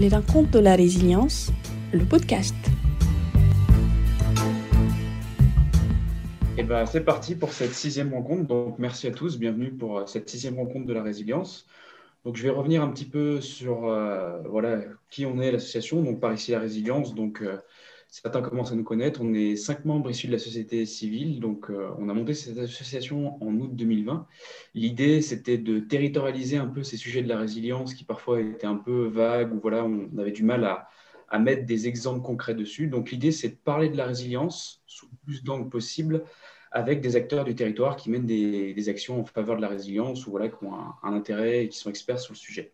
Les rencontres de la résilience, le podcast. Eh ben, c'est parti pour cette sixième rencontre. Donc, merci à tous. Bienvenue pour euh, cette sixième rencontre de la résilience. Donc, je vais revenir un petit peu sur euh, voilà, qui on est, l'association. Donc, par ici, la résilience. Donc, euh, certains commencent à nous connaître. On est cinq membres issus de la société civile. Donc, on a monté cette association en août 2020. L'idée, c'était de territorialiser un peu ces sujets de la résilience qui parfois étaient un peu vagues ou voilà, on avait du mal à, à mettre des exemples concrets dessus. Donc, l'idée, c'est de parler de la résilience sous le plus d'angles possible avec des acteurs du territoire qui mènent des, actions en faveur de la résilience ou voilà, qui ont un, intérêt et qui sont experts sur le sujet.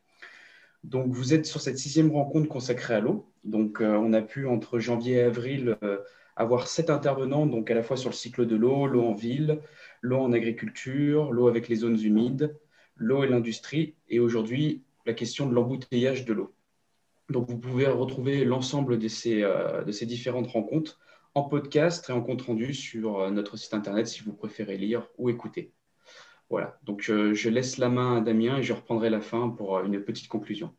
Donc, vous êtes sur cette sixième rencontre consacrée à l'eau. Donc, euh, on a pu, entre janvier et avril, euh, avoir sept intervenants, donc à la fois sur le cycle de l'eau, l'eau en ville, l'eau en agriculture, l'eau avec les zones humides, l'eau et l'industrie, et aujourd'hui, la question de l'embouteillage de l'eau. Donc, vous pouvez retrouver l'ensemble de ces, euh, différentes rencontres en podcast et en compte rendu sur notre site internet si vous préférez lire ou écouter. Voilà, donc euh, je laisse la main à Damien et je reprendrai la fin pour euh, une petite conclusion.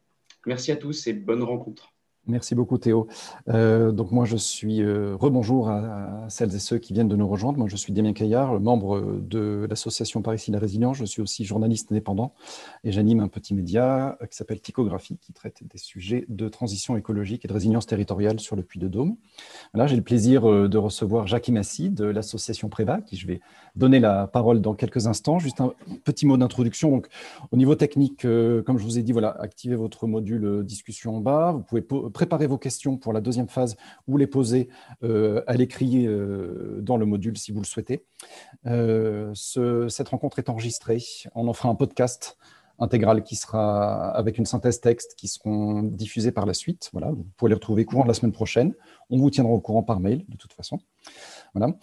Merci à tous et bonne rencontre. Merci beaucoup Théo. Euh, donc moi je suis euh, rebonjour à, celles et ceux qui viennent de nous rejoindre. Moi je suis Damien Caillard, membre de l'association Paris la Résilience. Je suis aussi journaliste indépendant et j'anime un petit média qui s'appelle Ticographie qui traite des sujets de transition écologique et de résilience territoriale sur le Puy-de-Dôme. Là j'ai le plaisir euh, de recevoir Jacques Massy de l'association Préva qui je vais donner la parole dans quelques instants. Juste un petit mot d'introduction. Donc au niveau technique, comme je vous ai dit, voilà, activez votre module discussion en bas. Vous pouvez préparez vos questions pour la deuxième phase ou les poser euh, à l'écrit euh, dans le module si vous le souhaitez. Euh, cette rencontre est enregistrée. On en fera un podcast intégral qui sera avec une synthèse texte qui seront diffusés par la suite. Voilà, vous pouvez les retrouver courant de la semaine prochaine. On vous tiendra au courant par mail de toute façon. Voilà.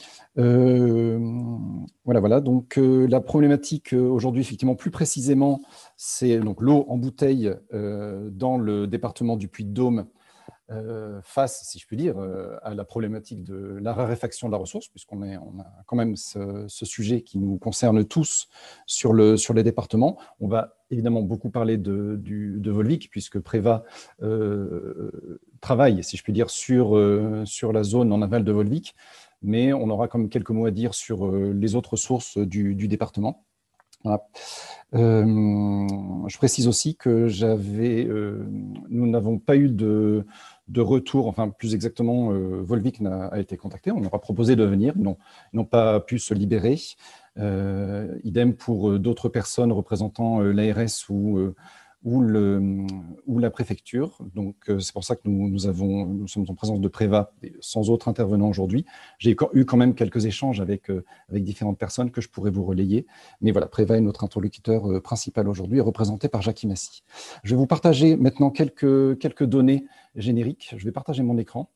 voilà, voilà. Donc la problématique aujourd'hui, effectivement, plus précisément, c'est l'eau en bouteille dans le département du Puy-de-Dôme euh, face, si je puis dire, euh, à la problématique de la raréfaction de la ressource, puisqu'on on a quand même ce, sujet qui nous concerne tous sur, le, sur les départements. On va évidemment beaucoup parler de, Volvic, puisque Préva euh, travaille, si je puis dire, sur, sur la zone en aval de Volvic, mais on aura quand même quelques mots à dire sur les autres sources du, du département. Je précise aussi que j'avais, nous n'avons pas eu de, retour, enfin plus exactement, euh, Volvic a, été contacté, on leur a proposé de venir, ils n'ont pas pu se libérer. Euh, idem pour euh, d'autres personnes représentant l'ARS ou ou, le, ou la préfecture. Donc, euh, c'est pour ça que nous, sommes en présence de Préva sans autre intervenant aujourd'hui. J'ai eu quand même quelques échanges avec, euh, avec différentes personnes que je pourrais vous relayer. Mais voilà, Préva est notre interlocuteur euh, principal aujourd'hui, représenté par Jacques Massy. Je vais vous partager maintenant quelques, données génériques. Je vais partager mon écran.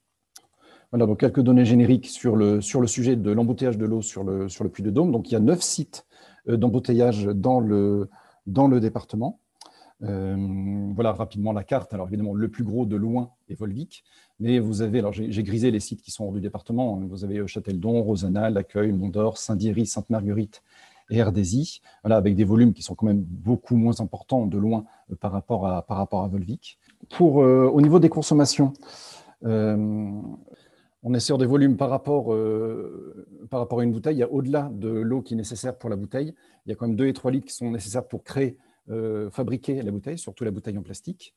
Voilà, donc quelques données génériques sur le, sujet de l'embouteillage de l'eau sur le, sur Puy de Dôme. Donc, il y a neuf sites d'embouteillage dans le département. Euh, voilà rapidement la carte. Alors évidemment, le plus gros de loin est Volvic, mais vous avez, alors j'ai grisé les sites qui sont hors du département. Vous avez euh, Châteldon, Rosanna, L'Accueil, Mondor, Saint-Diéry, Sainte-Marguerite et RDSI, voilà, avec des volumes qui sont quand même beaucoup moins importants de loin euh, par, rapport à, par rapport à Volvic. Pour, au niveau des consommations, on est sur des volumes par rapport, par rapport à une bouteille. Il y a au-delà de l'eau qui est nécessaire pour la bouteille, il y a quand même 2 et 3 litres qui sont nécessaires pour créer fabriquer la bouteille, surtout la bouteille en plastique.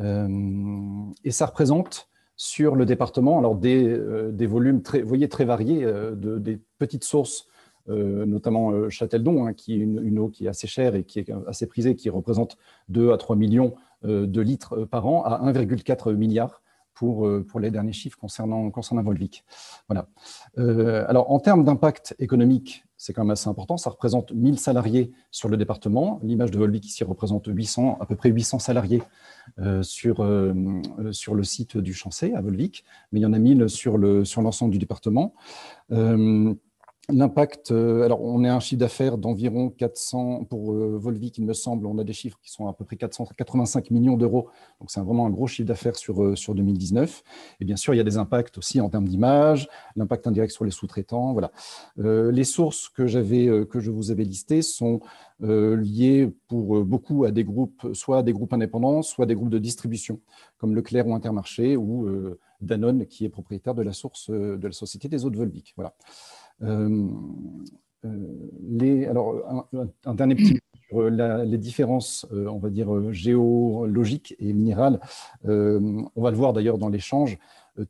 Euh, et ça représente sur le département alors des, euh, volumes très, voyez, très variés, de, des petites sources, notamment Châteldon, hein, qui est une, eau qui est assez chère et qui est assez prisée, qui représente 2 à 3 millions de litres par an, à 1,4 milliard pour, pour les derniers chiffres concernant, concernant Volvic. Voilà. alors, en termes d'impact économique c'est quand même assez important. Ça représente 1000 salariés sur le département. L'image de Volvic ici représente 800, à peu près 800 salariés euh, sur, euh, sur le site du Chancé à Volvic, mais il y en a 1000 sur l'ensemble du département. Euh, L'impact, euh, alors on est à un chiffre d'affaires d'environ 400, pour euh, Volvic, il me semble, on a des chiffres qui sont à peu près 485 millions d'euros, donc c'est vraiment un gros chiffre d'affaires sur, euh, sur 2019. Et bien sûr, il y a des impacts aussi en termes d'image, l'impact indirect sur les sous-traitants. Voilà. les sources que, que je vous avais listées sont liées pour beaucoup à des groupes, soit à des groupes indépendants, soit des groupes de distribution, comme Leclerc ou Intermarché, ou Danone, qui est propriétaire de la source de la Société des eaux de Volvic. Voilà. Euh, euh, les, alors, un, dernier petit sur les différences, euh, on va dire, géologiques et minérales. on va le voir d'ailleurs dans l'échange.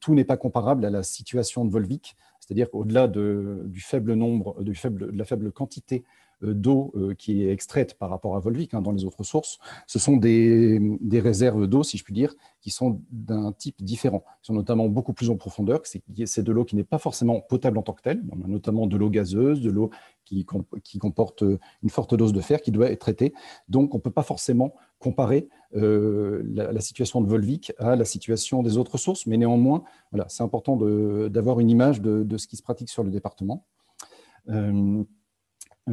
tout n'est pas comparable à la situation de Volvic, c'est-à-dire qu'au-delà de, du faible nombre, de la faible quantité euh, d'eau euh, qui est extraite par rapport à Volvic hein, dans les autres sources, ce sont des, réserves d'eau, si je puis dire, qui sont d'un type différent. Ils sont notamment beaucoup plus en profondeur. C'est de l'eau qui n'est pas forcément potable en tant que telle. On a notamment de l'eau gazeuse, de l'eau qui, qui, comporte une forte dose de fer qui doit être traitée. Donc, on ne peut pas forcément comparer euh, la, situation de Volvic à la situation des autres sources, mais néanmoins, voilà, c'est important d'avoir une image de, ce qui se pratique sur le département. Euh,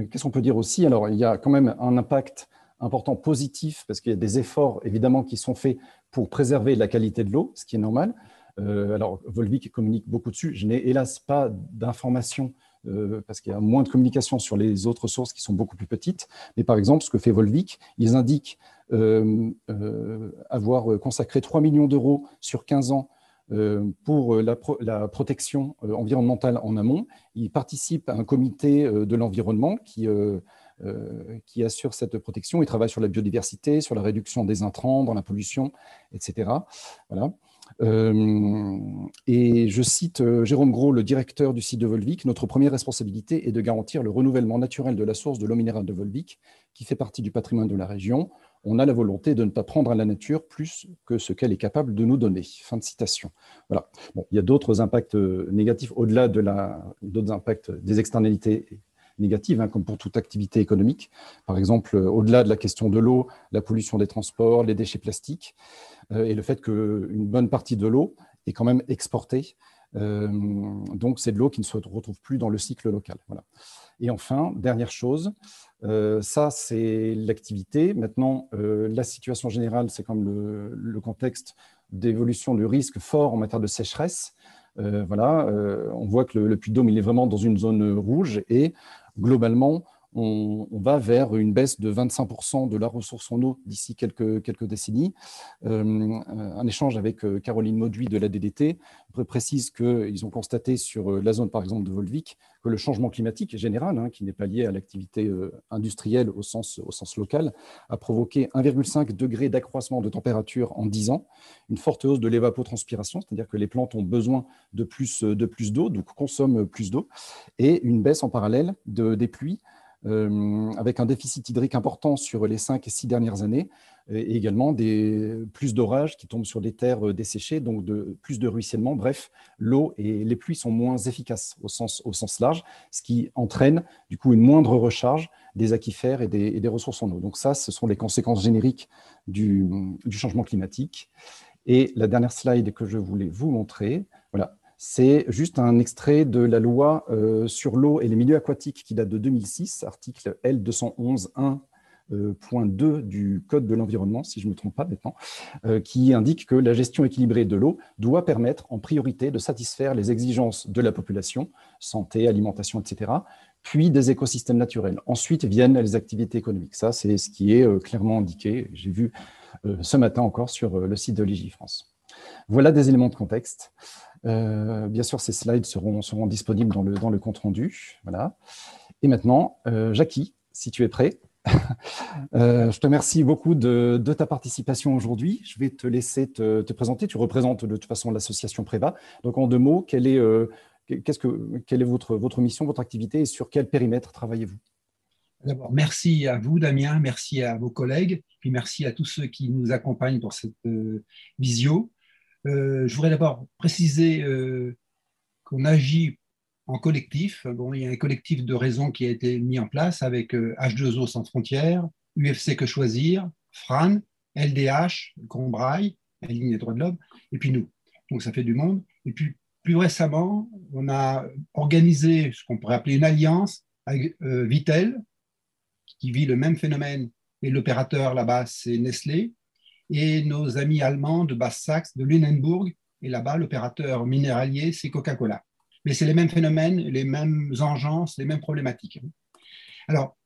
qu'est-ce qu'on peut dire aussi? Alors, il y a quand même un impact important positif parce qu'il y a des efforts évidemment qui sont faits pour préserver la qualité de l'eau, ce qui est normal. Euh, alors, Volvic communique beaucoup dessus. Je n'ai hélas pas d'informations euh, parce qu'il y a moins de communication sur les autres sources qui sont beaucoup plus petites. Mais par exemple, ce que fait Volvic, ils indiquent avoir consacré 3 millions d'euros sur 15 ans euh, pour euh, la, protection euh, environnementale en amont. Il participe à un comité de l'environnement qui, assure cette protection. Il travaille sur la biodiversité, sur la réduction des intrants dans la pollution, etc. Voilà. et je cite Jérôme Gros, le directeur du site de Volvic, notre première responsabilité est de garantir le renouvellement naturel de la source de l'eau minérale de Volvic, qui fait partie du patrimoine de la région on a la volonté de ne pas prendre à la nature plus que ce qu'elle est capable de nous donner. Fin de citation. Voilà. Bon, il y a d'autres impacts euh, négatifs au-delà de la, d'autres impacts des externalités négatives, hein, comme pour toute activité économique. Par exemple, euh, au-delà de la question de l'eau, la pollution des transports, les déchets plastiques, euh, et le fait qu'une bonne partie de l'eau est quand même exportée. donc, c'est de l'eau qui ne se retrouve plus dans le cycle local. Voilà. Et enfin, dernière chose, euh, ça, c'est l'activité. Maintenant, euh, la situation générale, c'est comme le, contexte d'évolution du risque fort en matière de sécheresse. Euh, voilà, on voit que le, le Puy-de-Dôme, il est vraiment dans une zone rouge et globalement, on, va vers une baisse de 25% de la ressource en eau d'ici quelques, décennies. Euh, un échange avec euh, Caroline Mauduit de la DDT précise qu'ils ont constaté sur euh, la zone, par exemple, de Volvic, que le changement climatique général, hein, qui n'est pas lié à l'activité industrielle au sens, local, a provoqué 1,5 degré d'accroissement de température en 10 ans, une forte hausse de l'évapotranspiration, c'est-à-dire que les plantes ont besoin de plus d'eau, de donc consomment plus d'eau, et une baisse en parallèle de, des pluies euh, avec un déficit hydrique important sur les cinq et six dernières années, et également des, plus d'orages qui tombent sur des terres euh, desséchées, donc de, plus de ruissellement. Bref, l'eau et les pluies sont moins efficaces au sens, large, ce qui entraîne du coup une moindre recharge des aquifères et des, ressources en eau. Donc ça, ce sont les conséquences génériques du, changement climatique. Et la dernière slide que je voulais vous montrer, c'est juste un extrait de la loi euh, sur l'eau et les milieux aquatiques qui date de 2006, article L211.1 euh, du Code de l'environnement, si je ne me trompe pas maintenant, euh, qui indique que la gestion équilibrée de l'eau doit permettre en priorité de satisfaire les exigences de la population, santé, alimentation, etc., puis des écosystèmes naturels. Ensuite viennent les activités économiques. Ça, c'est ce qui est clairement indiqué. J'ai vu ce matin encore sur le site de Légifrance. Voilà des éléments de contexte. Euh, bien sûr, ces slides seront, seront disponibles dans le, dans le compte-rendu. Voilà. Et maintenant, euh, Jackie, si tu es prêt. Euh, je te remercie beaucoup de, de ta participation aujourd'hui. Je vais te laisser te, te, présenter. Tu représentes de toute façon l'association Préva. Donc, en deux mots, quelle est, quelle est votre, votre mission, votre activité et sur quel périmètre travaillez-vous? D'abord, merci à vous, Damien, merci à vos collègues, puis merci à tous ceux qui nous accompagnent pour cette visio. Euh, je voudrais d'abord préciser euh, qu'on agit en collectif. Bon, il y a un collectif de raison qui a été mis en place avec H2O euh, sans frontières, UFC Que Choisir, FRAN, LDH, Combraille, la ligne des droits de l'homme, et puis nous. Donc ça fait du monde. Et puis plus récemment, on a organisé ce qu'on pourrait appeler une alliance avec Vitel, qui vit le même phénomène, et l'opérateur là-bas, c'est Nestlé, et nos amis allemands de Basse-Saxe, de Lunenburg, et là-bas, l'opérateur minéralier, c'est Coca-Cola. Mais c'est les mêmes phénomènes, les mêmes engences, les mêmes problématiques. Alors,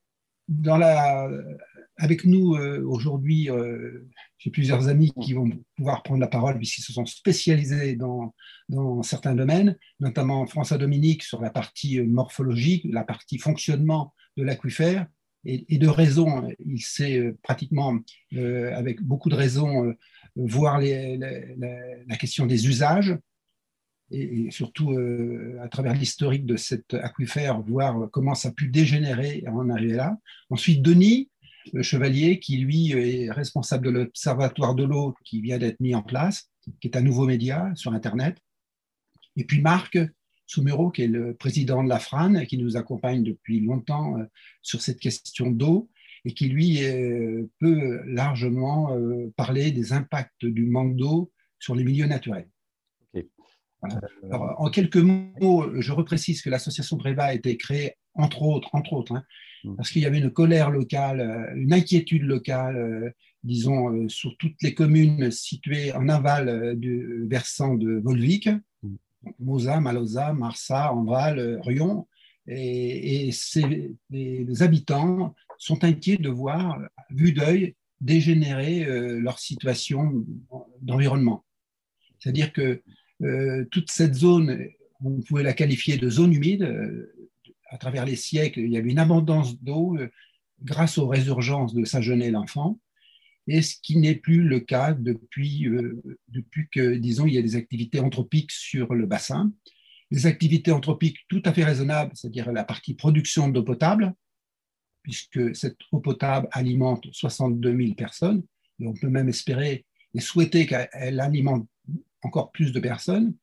avec nous euh, aujourd'hui, euh, j'ai plusieurs amis qui vont pouvoir prendre la parole puisqu'ils se sont spécialisés dans, dans certains domaines, notamment François Dominique sur la partie morphologique, la partie fonctionnement de l'aquifère. Et, de raison, il sait euh, pratiquement, avec beaucoup de raison, voir les, la question des usages et, surtout euh, à travers l'historique de cet aquifère, voir comment ça a pu dégénérer en arriver là. Ensuite, Denis, le chevalier, qui lui est responsable de l'Observatoire de l'eau qui vient d'être mis en place, qui est un nouveau média sur Internet. Et puis Marc Soumuro, qui est le président de la FRAN, et qui nous accompagne depuis longtemps euh, sur cette question d'eau, et qui lui euh, peut largement parler des impacts du manque d'eau sur les milieux naturels en quelques mots, je reprécise que l'association Breva a été créée entre autres, entre autres, hein, mmh. parce qu'il y avait une colère locale, euh, une inquiétude locale, euh, disons, euh, sur toutes les communes situées en aval du versant de Volvic. Mosa, Malosa, Marsa, Enval, Rion, et, les habitants sont inquiets de voir, vue d'œil, dégénérer leur situation d'environnement. C'est-à-dire que euh, toute cette zone, on pouvait la qualifier de zone humide. Euh, à travers les siècles, il y avait une abondance d'eau euh, grâce aux résurgences de Saint-Genet-l'Enfant, et ce qui n'est plus le cas depuis, depuis que, disons, il y a des activités anthropiques sur le bassin. Des activités anthropiques tout à fait raisonnables, c'est-à-dire la partie production d'eau potable, puisque cette eau potable alimente 62 000 personnes, et on peut même espérer et souhaiter qu'elle alimente encore plus de personnes.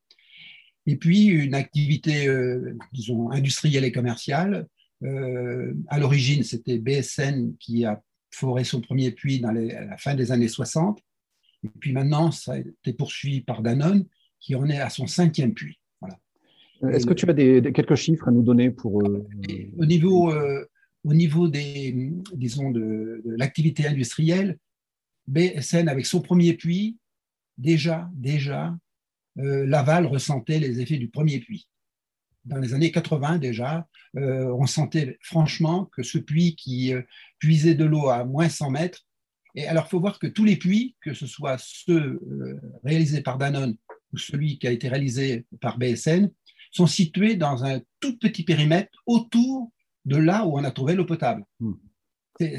Et puis une activité, euh, disons, industrielle et commerciale. Euh, à l'origine, c'était BSN qui a foré son premier puits dans à la fin des années 60. Et puis maintenant, ça a été poursuivi par Danone, qui en est à son cinquième puits. Voilà. Est-ce que tu as des, quelques chiffres à nous donner pour... Euh, au niveau, au niveau des, disons, de, de l'activité industrielle, BSN, avec son premier puits, déjà, déjà, euh, Laval ressentait les effets du premier puits. Dans les années 80 déjà, euh, on sentait franchement que ce puits qui euh, puisait de l'eau à moins 100 mètres, et alors il faut voir que tous les puits, que ce soit ceux réalisés par Danone ou celui qui a été réalisé par BSN, sont situés dans un tout petit périmètre autour de là où on a trouvé l'eau potable. Hmm.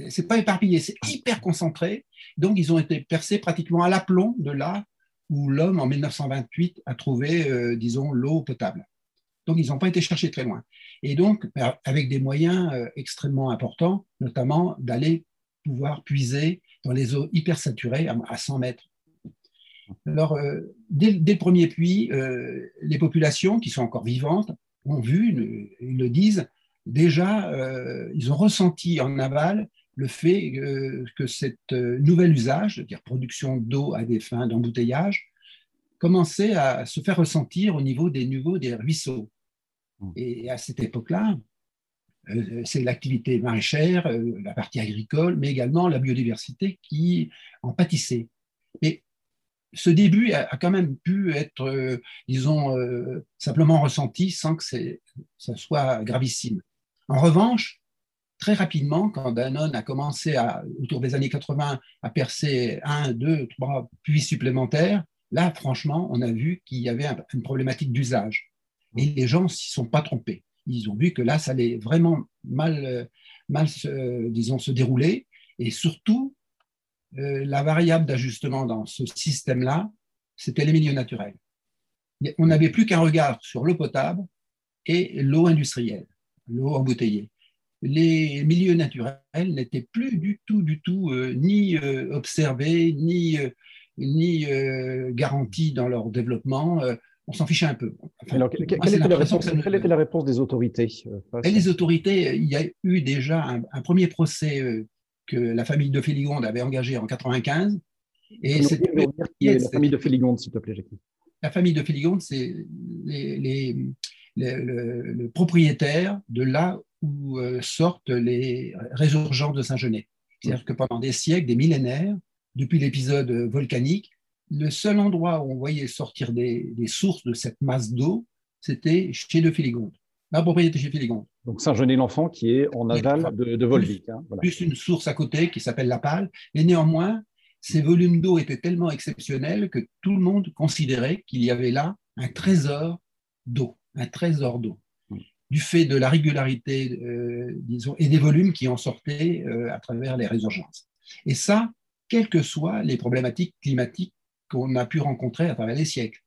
C'est pas éparpillé, c'est hyper concentré. Donc, ils ont été percés pratiquement à l'aplomb de là où l'homme, en 1928, a trouvé, euh, disons, l'eau potable. Donc, ils n'ont pas été cherchés très loin. Et donc, bah, avec des moyens euh, extrêmement importants, notamment d'aller pouvoir puiser dans les eaux hyper saturées à 100 mètres. Alors, euh, dès, le premier puits, les populations qui sont encore vivantes ont vu, ils le disent, déjà, ils ont ressenti en aval le fait euh, que cet euh, nouvel usage, c'est-à-dire production d'eau à des fins d'embouteillage, commençait à se faire ressentir au niveau des niveaux des ruisseaux. Mmh. Et à cette époque-là, euh, c'est l'activité maraîchère, la partie agricole, mais également la biodiversité qui en pâtissait. Et ce début a, quand même pu être, disons, simplement ressenti sans que ça soit gravissime. En revanche, très rapidement, quand Danone a commencé à, autour des années 80 à percer un, deux, trois puits supplémentaires, là, franchement, on a vu qu'il y avait une problématique d'usage. Et les gens s'y sont pas trompés. Ils ont vu que là, ça allait vraiment mal, mal se, disons, se dérouler. Et surtout, euh, la variable d'ajustement dans ce système-là, c'était les milieux naturels. On n'avait plus qu'un regard sur l'eau potable et l'eau industrielle, l'eau embouteillée les milieux naturels n'étaient plus du tout, du tout euh, ni euh, observés, ni, euh, ni garantis dans leur développement. on s'en fichait un peu. quelle, était la réponse, des autorités Les autorités, il y a eu déjà un, premier procès que la famille de Féligonde avait engagé en 95. Et c'est la famille de Féligonde, s'il te plaît, Jacques. la famille de Féligonde, c'est le, propriétaire de là où euh, sortent les résurgences de Saint-Genet. C'est-à-dire que pendant des siècles, des millénaires, depuis l'épisode volcanique, le seul endroit où on voyait sortir des, sources de cette masse d'eau, c'était chez de Féligonde, la propriété chez Féligonde. Donc Saint-Genet-l'Enfant qui est en aval de, de Volvic. Hein, plus, une source à côté qui s'appelle la Pale. Mais néanmoins, ces volumes d'eau étaient tellement exceptionnels que tout le monde considérait qu'il y avait là un trésor d'eau, un trésor d'eau, du fait de la régularité, euh, disons, et des volumes qui en sortaient euh, à travers les résurgences. Et ça, quelles que soient les problématiques climatiques qu'on a pu rencontrer à travers les siècles.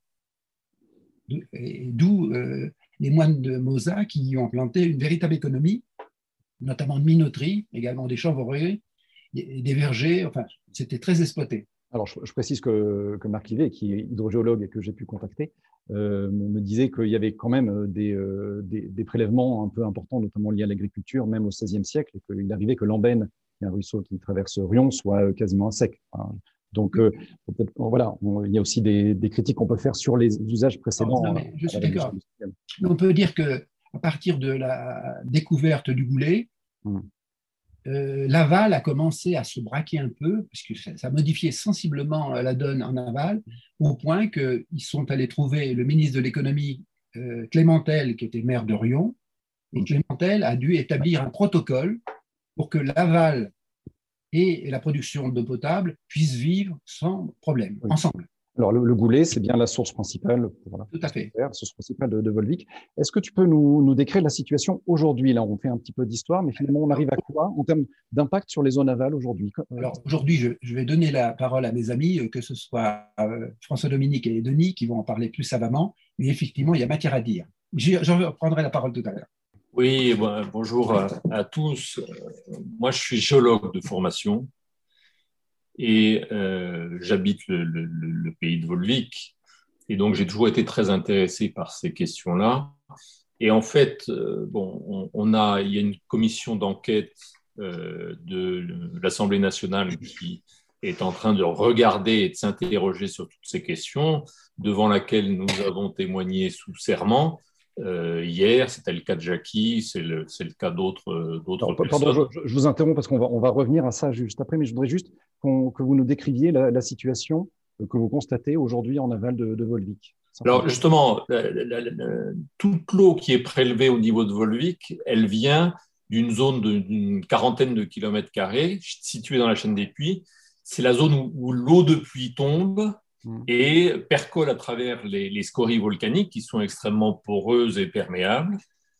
D'où euh, les moines de Mosa qui y ont implanté une véritable économie, notamment de minoterie, également des chanvreries, des vergers, enfin, c'était très exploité. Alors, je, précise que, que, Marc Livet, qui est hydrogéologue et que j'ai pu contacter, euh, me disait qu'il y avait quand même euh, des, des, prélèvements un peu importants, notamment liés à l'agriculture, même au XVIe siècle, et qu'il arrivait que l'Ambène, qui est un ruisseau qui traverse Rion, soit quasiment à sec. Donc, euh, voilà, il y a aussi des, critiques qu'on peut faire sur les usages précédents. Non, mais je suis d'accord. On peut dire que à partir de la découverte du goulet, hmm. euh, l'aval a commencé à se braquer un peu, puisque ça, ça, modifiait sensiblement la donne en aval, au point qu'ils sont allés trouver le ministre de l'économie, euh, Clémentel, qui était maire de Rion, et hmm. Clémentel a dû établir un protocole pour que l'aval et la production d'eau potable puissent vivre sans problème, ensemble. Alors, le, goulet, c'est bien la source principale, Tout à fait. la source principale de, Volvic. Est-ce que tu peux nous, nous décrire la situation aujourd'hui? Là, on fait un petit peu d'histoire, mais finalement, on arrive à quoi en termes d'impact sur les zones aval aujourd'hui? Alors, aujourd'hui, je, vais donner la parole à mes amis, euh, que ce soit euh, François-Dominique et Denis, qui vont en parler plus savamment, mais effectivement, il y a matière à dire. J'en reprendrai la parole tout à l'heure. Oui, bonjour à, tous. Moi, je suis géologue de formation et euh, j'habite le, pays de Volvic. Et donc, j'ai toujours été très intéressé par ces questions-là. Et en fait, euh, bon, on, a, il y a une commission d'enquête euh, de l'Assemblée nationale qui est en train de regarder et de s'interroger sur toutes ces questions, devant laquelle nous avons témoigné sous serment. Euh, hier, c'était le cas de Jackie, c'est le, le, cas d'autres euh, personnes. Pardon, je, vous interromps parce qu'on va, on va revenir à ça juste après, mais je voudrais juste que vous nous décriviez la, situation que vous constatez aujourd'hui en aval de, Volvic. Alors justement, toute l'eau qui est prélevée au niveau de Volvic, elle vient d'une zone d'une quarantaine de kilomètres carrés située dans la chaîne des puits. C'est la zone où, où l'eau de pluie tombe. Et percole à travers les, scories volcaniques qui sont extrêmement poreuses et perméables,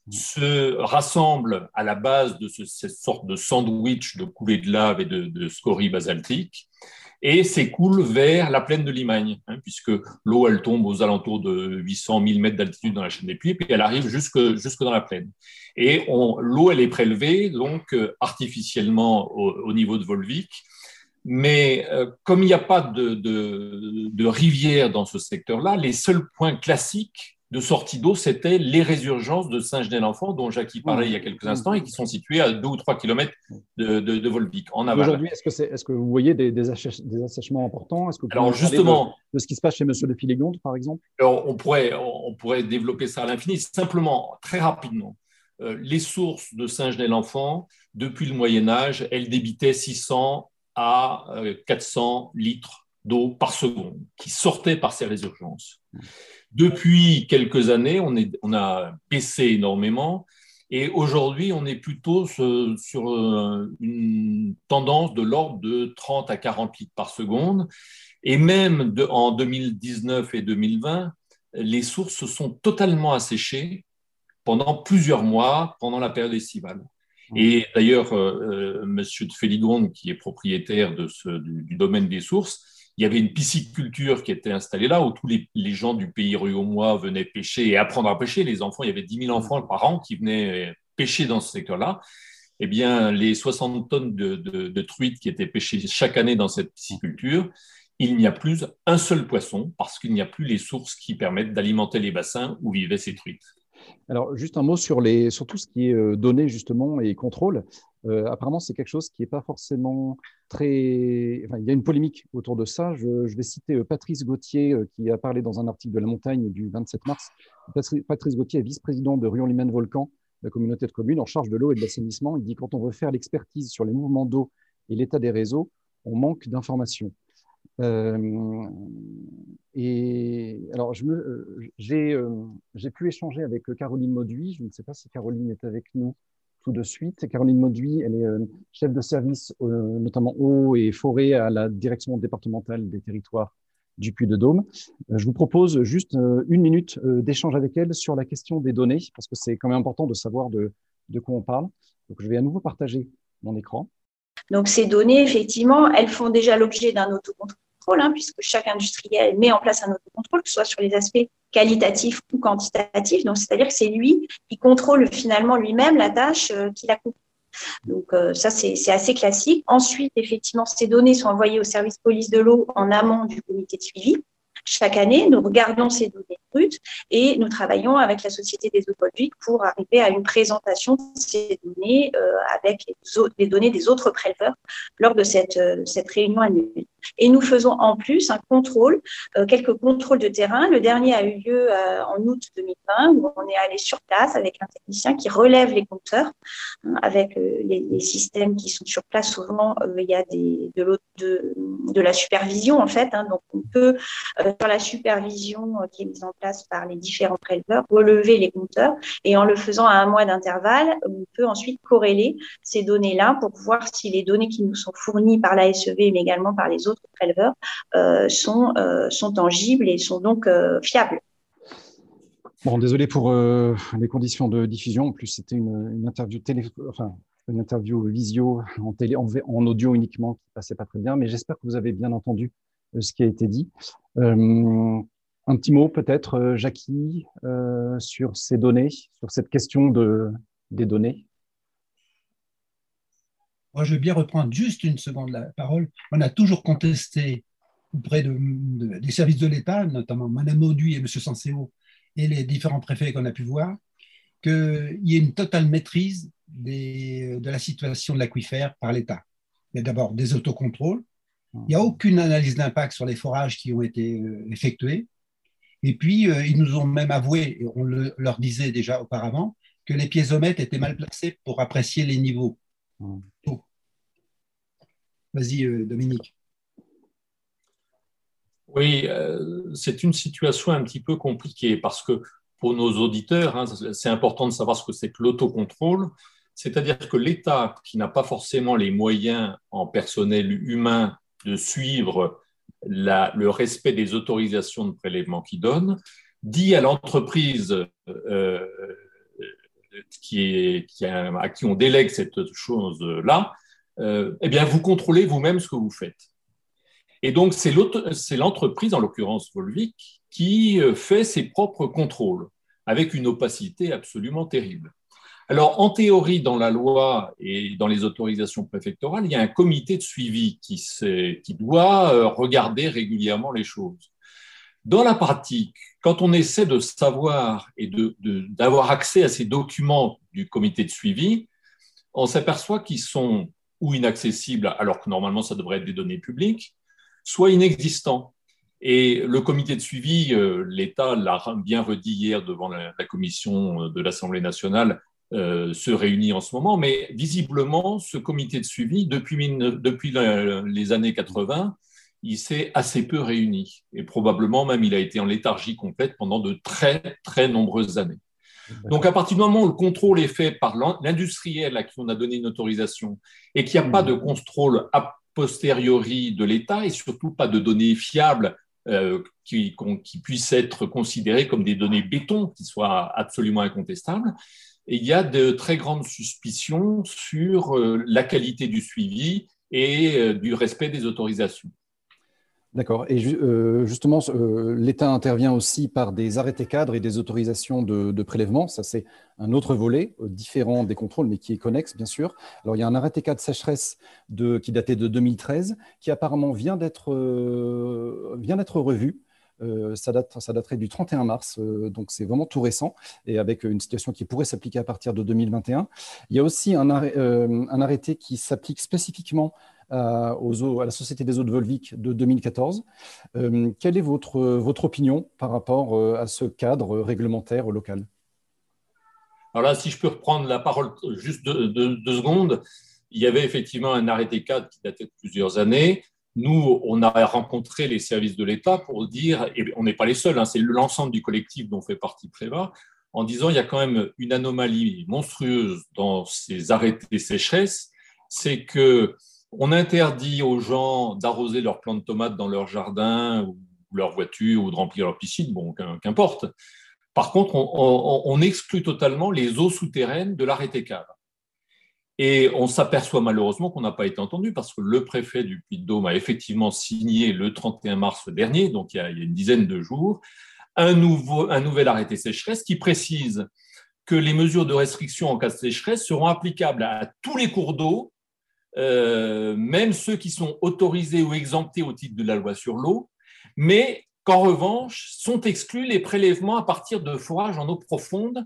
mm. se rassemblent à la base de cette sorte de sandwich de coulées de lave et de, scories basaltiques et s'écoule vers la plaine de Limagne, hein, puisque l'eau, elle tombe aux alentours de 800 000 mètres d'altitude dans la chaîne des puits, puis elle arrive jusque, jusque dans la plaine. Et l'eau, elle est prélevée donc euh, artificiellement au, niveau de Volvic, mais euh, comme il n'y a pas de, de, rivière dans ce secteur-là, les seuls points classiques de sortie d'eau, c'était les résurgences de Saint-Genès-l'Enfant, dont Jackie parlait il y a quelques instants, et qui sont situées à 2 ou 3 kilomètres de, de, Volvic, en aval. Aujourd'hui, est-ce que, est, que, vous voyez des, des, assèchements importants? Est-ce que Alors, justement, de, ce qui se passe chez Monsieur de Filégonde, par exemple? Alors, on, pourrait, on pourrait développer ça à l'infini. Simplement, très rapidement, euh, les sources de Saint-Genès-l'Enfant, depuis le Moyen-Âge, elles débitaient 600 à 400 euh, litres d'eau par seconde qui sortaient par ces résurgences. Depuis quelques années, on, a baissé énormément et aujourd'hui, on est plutôt sur euh, une tendance de l'ordre de 30 à 40 litres par seconde. Et même en 2019 et 2020, les sources se sont totalement asséchées pendant plusieurs mois pendant la période estivale. Et d'ailleurs, euh, euh, Monsieur de Féligonde, qui est propriétaire de ce, du, domaine des sources, il y avait une pisciculture qui était installée là, où tous les, gens du pays moi venaient pêcher et apprendre à pêcher. Les enfants, il y avait 10 000 enfants par an qui venaient pêcher dans ce secteur-là. Eh bien, les 60 tonnes de, de, truites qui étaient pêchées chaque année dans cette pisciculture, il n'y a plus un seul poisson parce qu'il n'y a plus les sources qui permettent d'alimenter les bassins où vivaient ces truites. Alors, juste un mot sur, les, sur tout ce qui est euh, données, justement, et contrôle. Euh, apparemment, c'est quelque chose qui n'est pas forcément très. Enfin, il y a une polémique autour de ça. Je, vais citer Patrice Gauthier, qui a parlé dans un article de La Montagne du 27 mars. Patrice Gauthier est vice-président de Rion Limen Volcan, la communauté de communes en charge de l'eau et de l'assainissement. Il dit quand on veut faire l'expertise sur les mouvements d'eau et l'état des réseaux, on manque d'informations. Euh, et alors, euh, euh, j'ai pu échanger avec Caroline Mauduit. Je ne sais pas si Caroline est avec nous tout de suite. Caroline Mauduit, elle est chef de service, notamment eau et forêt, à la direction départementale des territoires du Puy-de-Dôme. Je vous propose juste une minute d'échange avec elle sur la question des données, parce que c'est quand même important de savoir de, de quoi on parle. Donc, je vais à nouveau partager mon écran. Donc ces données, effectivement, elles font déjà l'objet d'un autocontrôle, hein, puisque chaque industriel met en place un autocontrôle, que ce soit sur les aspects qualitatifs ou quantitatifs. Donc c'est-à-dire que c'est lui qui contrôle finalement lui-même la tâche euh, qu'il a compris. Donc euh, ça, c'est assez classique. Ensuite, effectivement, ces données sont envoyées au service police de l'eau en amont du comité de suivi. Chaque année, nous regardons ces données et nous travaillons avec la Société des eaux pour arriver à une présentation de ces données euh, avec les, données des autres préleveurs lors de cette, euh, cette réunion annuelle. Et nous faisons en plus un contrôle, euh, quelques contrôles de terrain. Le dernier a eu lieu en août 2020 où on est allé sur place avec un technicien qui relève les compteurs hein, avec les, systèmes qui sont sur place. Souvent, il y a de, la supervision en fait. Hein, donc, on peut sur la supervision qui est mise en place par les différents préleveurs, relever les compteurs et en le faisant à un mois d'intervalle, on peut ensuite corréler ces données-là pour voir si les données qui nous sont fournies par la SEV mais également par les autres préleveurs euh, sont, euh, sont tangibles et sont donc fiables. Bon, désolé pour les conditions de diffusion. En plus, c'était une, interview télé, enfin, une interview visio en, télé, en, audio uniquement qui passait pas très bien, mais j'espère que vous avez bien entendu ce qui a été dit. Euh, un petit mot peut-être, euh, Jackie, euh, sur ces données, sur cette question de, des données. Moi, je veux bien reprendre juste une seconde la parole. On a toujours contesté auprès de, des services de l'État, notamment Mme Mauduit et M. Sanséo et les différents préfets qu'on a pu voir, qu'il y ait une totale maîtrise des, de la situation de l'aquifère par l'État. Il y a d'abord des autocontrôles, il n'y a aucune analyse d'impact sur les forages qui ont été euh, effectués. Et puis, euh, ils nous ont même avoué, et on leur disait déjà auparavant, que les piézomètres étaient mal placés pour apprécier les niveaux. Vas-y, euh, Dominique. Oui, c'est une situation un petit peu compliquée parce que pour nos auditeurs, hein, c'est important de savoir ce que c'est que l'autocontrôle. C'est-à-dire que l'État, qui n'a pas forcément les moyens en personnel humain de suivre le respect des autorisations de prélèvement qu'il donne, dit à l'entreprise euh, qui à qui on délègue cette chose-là, euh, eh bien, vous contrôlez vous-même ce que vous faites. Et donc, c'est l'entreprise, en l'occurrence Volvic, qui euh, fait ses propres contrôles avec une opacité absolument terrible. Alors, en théorie, dans la loi et dans les autorisations préfectorales, il y a un comité de suivi qui, doit euh, regarder régulièrement les choses. Dans la pratique, quand on essaie de savoir et d'avoir accès à ces documents du comité de suivi, on s'aperçoit qu'ils sont ou inaccessibles, alors que normalement ça devrait être des données publiques, soit inexistants. Et le comité de suivi, euh, l'État l'a bien redit hier devant la commission de l'Assemblée nationale, euh, se réunit en ce moment, mais visiblement, ce comité de suivi, depuis, depuis les années 80, il s'est assez peu réuni. Et probablement même, il a été en léthargie complète pendant de très, très nombreuses années. Donc, à partir du moment où le contrôle est fait par l'industriel à qui on a donné une autorisation et qu'il n'y a pas de mmh. contrôle a posteriori de l'État et surtout pas de données fiables euh, qui, qui, puissent être considérées comme des données béton, qui soient absolument incontestables, il y a de très grandes suspicions sur euh, la qualité du suivi et euh, du respect des autorisations. D'accord. Et euh, justement, l'État intervient aussi par des arrêtés cadres et des autorisations de, prélèvement. Ça, c'est un autre volet, différent des contrôles, mais qui est connexe, bien sûr. Alors, il y a un arrêté cadre sécheresse qui datait de 2013, qui apparemment vient d'être revu ça, date, ça daterait du 31 mars, donc c'est vraiment tout récent, et avec une situation qui pourrait s'appliquer à partir de 2021. Il y a aussi un, arrêté qui s'applique spécifiquement à la Société des eaux de Volvic de 2014. quelle est votre, opinion par rapport à ce cadre réglementaire local? Alors là, si je peux reprendre la parole juste deux, secondes, il y avait effectivement un arrêté cadre qui datait de plusieurs années. Nous, on a rencontré les services de l'État pour dire, et on n'est pas les seuls, hein, c'est l'ensemble du collectif dont fait partie Préva, en disant il y a quand même une anomalie monstrueuse dans ces arrêtés sécheresse, c'est que on interdit aux gens d'arroser leurs plants de tomates dans leur jardin ou leur voiture ou de remplir leur piscine, bon, qu'importe. Par contre, on, exclut totalement les eaux souterraines de l'arrêté cadre. Et on s'aperçoit malheureusement qu'on n'a pas été entendu parce que le préfet du Puy-de-Dôme a effectivement signé le 31 mars dernier, donc il y a, une dizaine de jours, un, nouvel arrêté sécheresse qui précise que les mesures de restriction en cas de sécheresse seront applicables à tous les cours d'eau, euh, même ceux qui sont autorisés ou exemptés au titre de la loi sur l'eau, mais qu'en revanche, sont exclus les prélèvements à partir de forages en eau profonde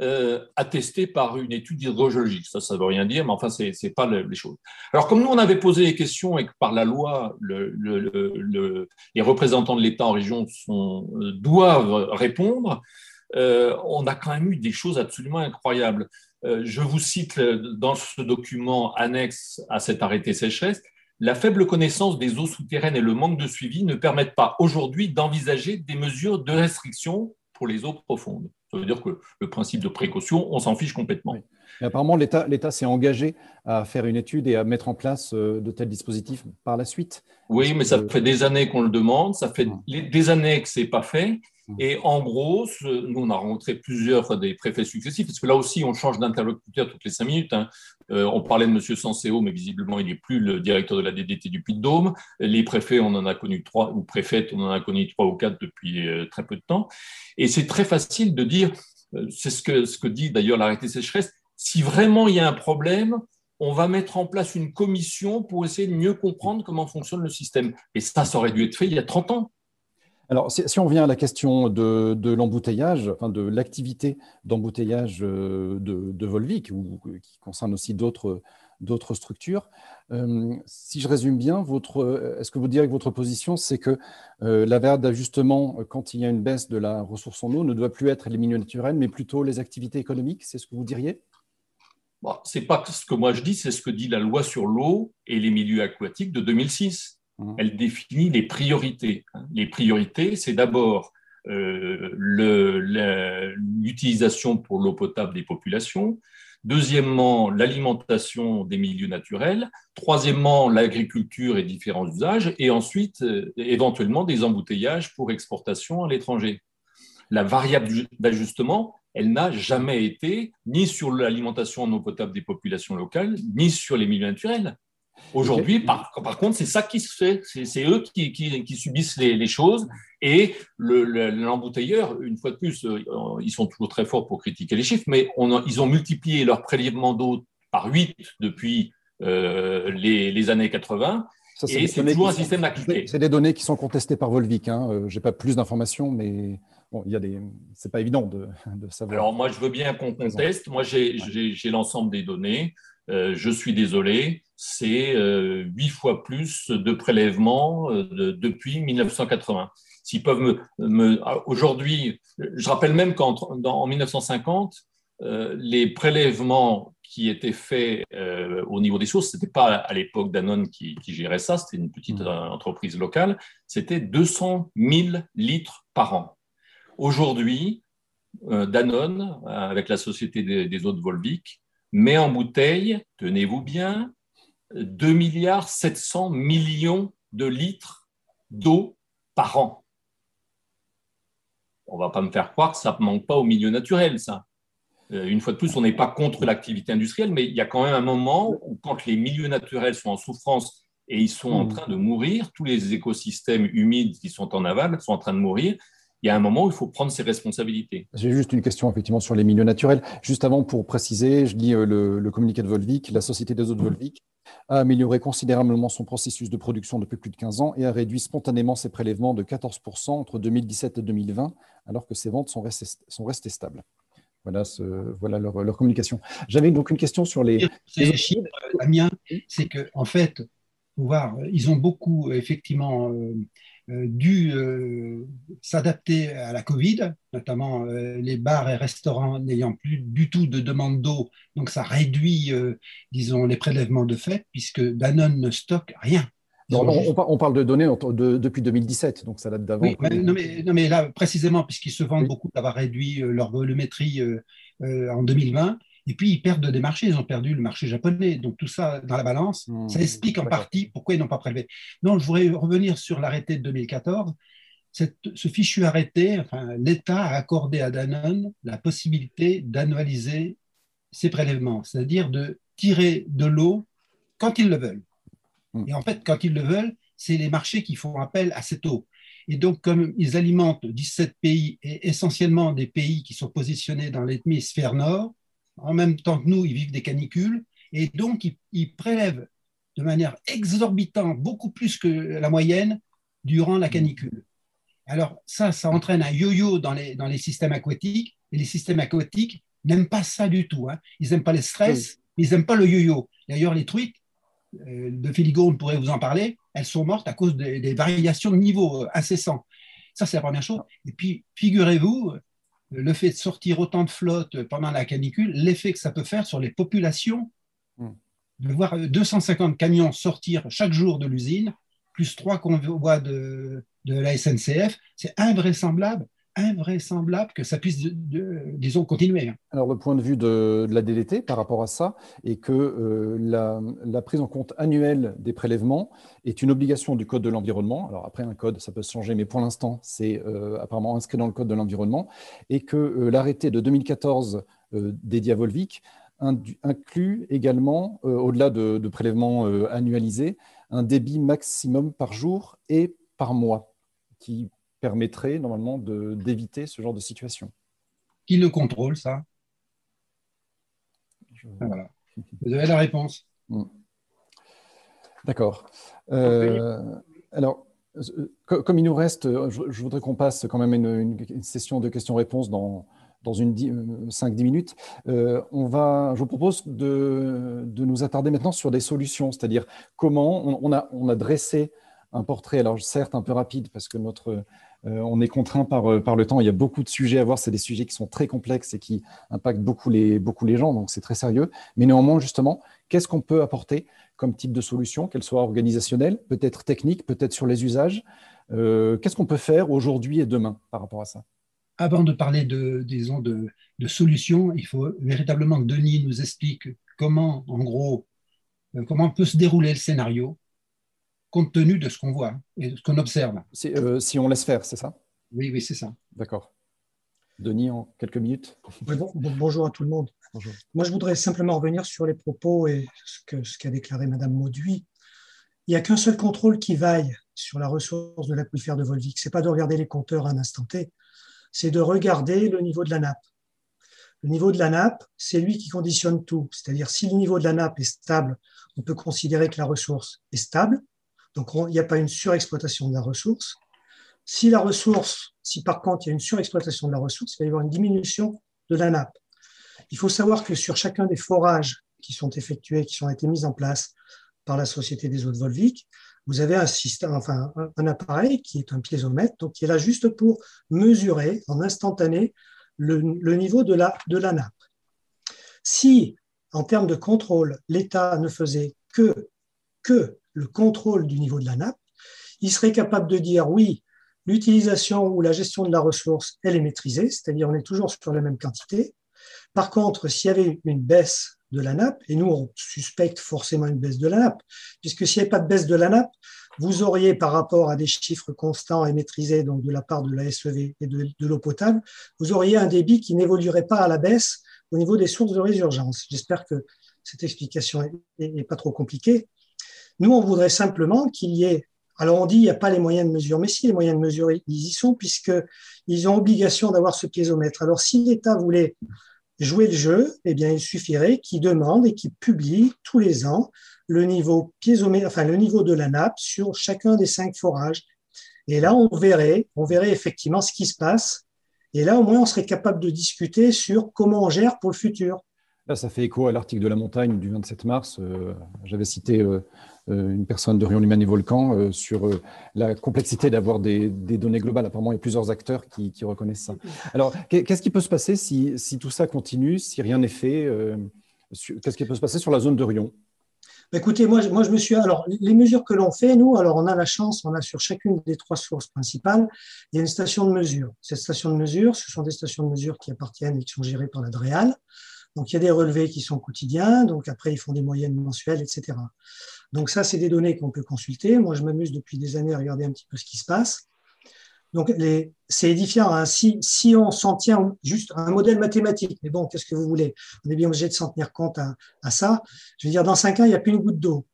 euh, attestés par une étude hydrogéologique. Ça, ça ne veut rien dire, mais enfin, ce n'est pas les choses. Alors, comme nous, on avait posé les questions et que par la loi, les représentants de l'État en région euh, doivent répondre, euh, on a quand même eu des choses absolument incroyables. je vous cite dans ce document annexe à cet arrêté sécheresse, la faible connaissance des eaux souterraines et le manque de suivi ne permettent pas aujourd'hui d'envisager des mesures de restriction pour les eaux profondes. Ça veut dire que le principe de précaution, on s'en fiche complètement. apparemment, l'État s'est engagé à faire une étude et à mettre en place euh, de tels dispositifs par la suite. Oui, mais ça fait des années qu'on le demande, ça fait des années que ce n'est pas fait. Et en gros, nous, on a rencontré plusieurs des préfets successifs, parce que là aussi, on change d'interlocuteur toutes les cinq minutes. Hein. Euh, on parlait de M. Sanséo, mais visiblement, il n'est plus le directeur de la DDT du Puy-de-Dôme. Les préfets, on en a connu trois, ou préfètes, on en a connu trois ou quatre depuis euh, très peu de temps. Et c'est très facile de dire, euh, c'est ce que, ce que dit d'ailleurs l'arrêté sécheresse, si vraiment il y a un problème, on va mettre en place une commission pour essayer de mieux comprendre comment fonctionne le système. Et ça, ça aurait dû être fait il y a 30 ans. Alors, si, on vient à la question de, l'embouteillage, enfin de l'activité d'embouteillage euh, de, Volvic, ou, qui concerne aussi d'autres structures, euh, si je résume bien, est-ce que vous direz que votre position, c'est que euh, la variable d'ajustement, quand il y a une baisse de la ressource en eau, ne doit plus être les milieux naturels, mais plutôt les activités économiques C'est ce que vous diriez? Bon, Ce n'est pas ce que moi je dis, c'est ce que dit la loi sur l'eau et les milieux aquatiques de 2006. Mmh. Elle définit les priorités. Hein. Les priorités, c'est d'abord euh, l'utilisation pour l'eau potable des populations. Deuxièmement, l'alimentation des milieux naturels. Troisièmement, l'agriculture et différents usages. Et ensuite, euh, éventuellement, des embouteillages pour exportation à l'étranger. La variable d'ajustement, elle n'a jamais été ni sur l'alimentation en eau potable des populations locales, ni sur les milieux naturels. Aujourd'hui, par, contre, c'est ça qui se fait. C'est eux qui, qui, subissent les, choses. Et l'embouteilleur, une fois de plus, euh, ils sont toujours très forts pour critiquer les chiffres, mais on ils ont multiplié leur prélèvement d'eau par 8 depuis euh, les, années 80. et c'est toujours un système d'activité. C'est des données qui sont contestées par Volvic. Hein. Euh, Je n'ai pas plus d'informations, mais bon, il y a des. C'est pas évident de, de, savoir. Alors moi, je veux bien qu'on conteste. Moi, j'ai l'ensemble des données. Je suis désolé c'est euh, huit fois plus de prélèvements euh, depuis 1980. S'ils peuvent me, ah, aujourd'hui, je rappelle même qu'en 1950, euh, les prélèvements qui étaient faits au niveau des sources, ce n'était pas à l'époque Danone qui, gérait ça, c'était une petite mmh. entreprise locale, c'était 200 000 litres par an. Aujourd'hui, Danone, avec la société des, des eaux de Volvic, met en bouteille, tenez-vous bien, 2 milliards 700 millions de litres d'eau par an. On ne va pas me faire croire que ça ne manque pas au milieu naturel, ça. Euh, une fois de plus, on n'est pas contre l'activité industrielle, mais il y a quand même un moment où, quand les milieux naturels sont en souffrance et ils sont en mmh. train de mourir, tous les écosystèmes humides qui sont en aval sont en train de mourir, il y a un moment où il faut prendre ses responsabilités. J'ai juste une question effectivement sur les milieux naturels. Juste avant, pour préciser, je lis euh, le, communiqué de Volvic, la Société des eaux de Volvic. a amélioré considérablement son processus de production depuis plus de 15 ans et a réduit spontanément ses prélèvements de 14% entre 2017 et 2020, alors que ses ventes sont restées, sont restées stables. Voilà, ce, voilà leur, leur, communication. J'avais donc une question sur les. les chiffres, Damien, c'est qu'en en fait, voir, ils ont beaucoup effectivement euh, euh, dû euh, s'adapter à la Covid, notamment euh, les bars et restaurants n'ayant plus du tout de demande d'eau. Donc ça réduit, disons, les prélèvements de fait, puisque Danone ne stocke rien. on, on, parle de données de, depuis 2017, donc ça date d'avant. Oui, non, mais, non, mais, là, précisément, puisqu'ils se vendent beaucoup d'avoir réduit leur volumétrie en 2020, et puis, ils perdent des marchés. Ils ont perdu le marché japonais. Donc, tout ça dans la balance, mmh. ça explique en partie pourquoi ils n'ont pas prélevé. Non, je voudrais revenir sur l'arrêté de 2014. Cette, ce fichu arrêté, enfin, l'État a accordé à Danone la possibilité d'annualiser ses prélèvements, c'est-à-dire de tirer de l'eau quand ils le veulent. Mmh. Et en fait, quand ils le veulent, c'est les marchés qui font appel à cette eau. Et donc, comme ils alimentent 17 pays, et essentiellement des pays qui sont positionnés dans l'hémisphère nord, en même temps que nous, ils vivent des canicules, et donc ils, prélèvent de manière exorbitante, beaucoup plus que la moyenne, durant la canicule. Alors ça, ça entraîne un yo-yo dans les, dans les systèmes aquatiques, et les systèmes aquatiques n'aiment pas ça du tout. Hein. Ils n'aiment pas le stress, mais ils n'aiment pas le yo-yo. D'ailleurs, les truites, euh, de Filigo, on pourrait vous en parler, elles sont mortes à cause des, des variations de niveau euh, incessants. Ça, c'est la première chose. Et puis, figurez-vous, le fait de sortir autant de flottes pendant la canicule, l'effet que ça peut faire sur les populations, hmm. de voir 250 camions sortir chaque jour de l'usine, plus trois convois de, de la SNCF, c'est invraisemblable invraisemblable que ça puisse, disons, continuer. Hein. Alors, le point de vue de, la DDT par rapport à ça est que euh, la, prise en compte annuelle des prélèvements est une obligation du Code de l'environnement. Alors, après, un code, ça peut se changer, mais pour l'instant, c'est euh, apparemment inscrit dans le Code de l'environnement. Et que euh, l'arrêté de 2014 dédié à Volvic inclut également, au-delà de, de prélèvements annualisés, un débit maximum par jour et par mois qui permettrait normalement d'éviter ce genre de situation. Qui le contrôle, ça? Voilà. Vous avez la réponse. Hmm. D'accord. Euh, alors, euh, comme il nous reste, je, voudrais qu'on passe quand même une, une, session de questions-réponses dans, dans une 5-10 euh, minutes. on va, je vous propose de, de, nous attarder maintenant sur des solutions, c'est-à-dire comment on, a, on a dressé un portrait, alors certes un peu rapide parce que notre, euh, on est contraint euh, par, le temps. Il y a beaucoup de sujets à voir. C'est des sujets qui sont très complexes et qui impactent beaucoup les, gens. Donc, c'est très sérieux. Mais néanmoins, justement, qu'est-ce qu'on peut apporter comme type de solution, qu'elle soit organisationnelle, peut-être technique, peut-être sur les usages? Euh, Qu'est-ce qu'on peut faire aujourd'hui et demain par rapport à ça? Avant de parler de solutions, il faut véritablement que Denis nous explique comment, en gros, comment peut se dérouler le scénario compte tenu de ce qu'on voit et de ce qu'on observe. Euh, si on laisse faire, c'est ça? Oui, oui, c'est ça. D'accord. Denis, en quelques minutes. bonjour à tout le monde. Bonjour. Moi, je voudrais simplement revenir sur les propos et ce qu'a ce qu'a déclaré Madame Mauduit. Il n'y a qu'un seul contrôle qui vaille sur la ressource de l'aquifère de Volvic. Ce n'est pas de regarder les compteurs à un instant T, c'est de regarder le niveau de la nappe. Le niveau de la nappe, c'est lui qui conditionne tout. C'est-à-dire, si le niveau de la nappe est stable, on peut considérer que la ressource est stable. Donc, il n'y a pas une surexploitation de la ressource. Si la ressource, si par contre il y a une surexploitation de la ressource, il va y avoir une diminution de la nappe. Il faut savoir que sur chacun des forages qui sont effectués, qui ont été mis en place par la Société des eaux de Volvic, vous avez un système, enfin un appareil qui est un piézomètre, donc qui est là juste pour mesurer en instantané le, niveau de la, de la nappe. Si, en termes de contrôle, l'État ne faisait que, que le contrôle du niveau de la nappe, il serait capable de dire oui, l'utilisation ou la gestion de la ressource, elle est maîtrisée, c'est-à-dire on est toujours sur la même quantité. Par contre, s'il y avait une baisse de la nappe, et nous on suspecte forcément une baisse de la nappe, puisque s'il n'y avait pas de baisse de la nappe, vous auriez par rapport à des chiffres constants et maîtrisés de la part de la SEV et de, l'eau potable, vous auriez un débit qui n'évoluerait pas à la baisse au niveau des sources de résurgence. J'espère que cette explication n'est pas trop compliquée. Nous, on voudrait simplement qu'il y ait. Alors, on dit qu'il n'y a pas les moyens de mesure, mais si les moyens de mesure, ils y sont, puisqu'ils ont obligation d'avoir ce piézomètre. Alors, si l'État voulait jouer le jeu, eh bien, il suffirait qu'il demande et qu'il publie tous les ans le niveau piézomé, enfin le niveau de la nappe sur chacun des cinq forages. Et là, on verrait, on verrait effectivement ce qui se passe. Et là, au moins, on serait capable de discuter sur comment on gère pour le futur. Là, ça fait écho à l'article de la montagne du 27 mars. Euh, j'avais cité euh, une personne de Rion Liman et Volcan sur la complexité d'avoir des, données globales. Apparemment, il y a plusieurs acteurs qui, reconnaissent ça. Alors, qu'est-ce qui peut se passer si, si, tout ça continue, si rien n'est fait Qu'est-ce qui peut se passer sur la zone de Rion? Bah, écoutez, moi, moi, je me suis. Alors, les mesures que l'on fait, nous, alors, on a la chance, on a sur chacune des trois sources principales, il y a une station de mesure. Cette station de mesure, ce sont des stations de mesure qui appartiennent et qui sont gérées par la DREAL. Donc, il y a des relevés qui sont quotidiens. Donc, après, ils font des moyennes mensuelles, etc. Donc, ça, c'est des données qu'on peut consulter. Moi, je m'amuse depuis des années à regarder un petit peu ce qui se passe. Donc, c'est édifiant. Hein. Si, si, on s'en tient juste à un modèle mathématique, mais bon, qu'est-ce que vous voulez? On est bien obligé de s'en tenir compte à, à, ça. Je veux dire, dans cinq ans, il n'y a plus une goutte d'eau.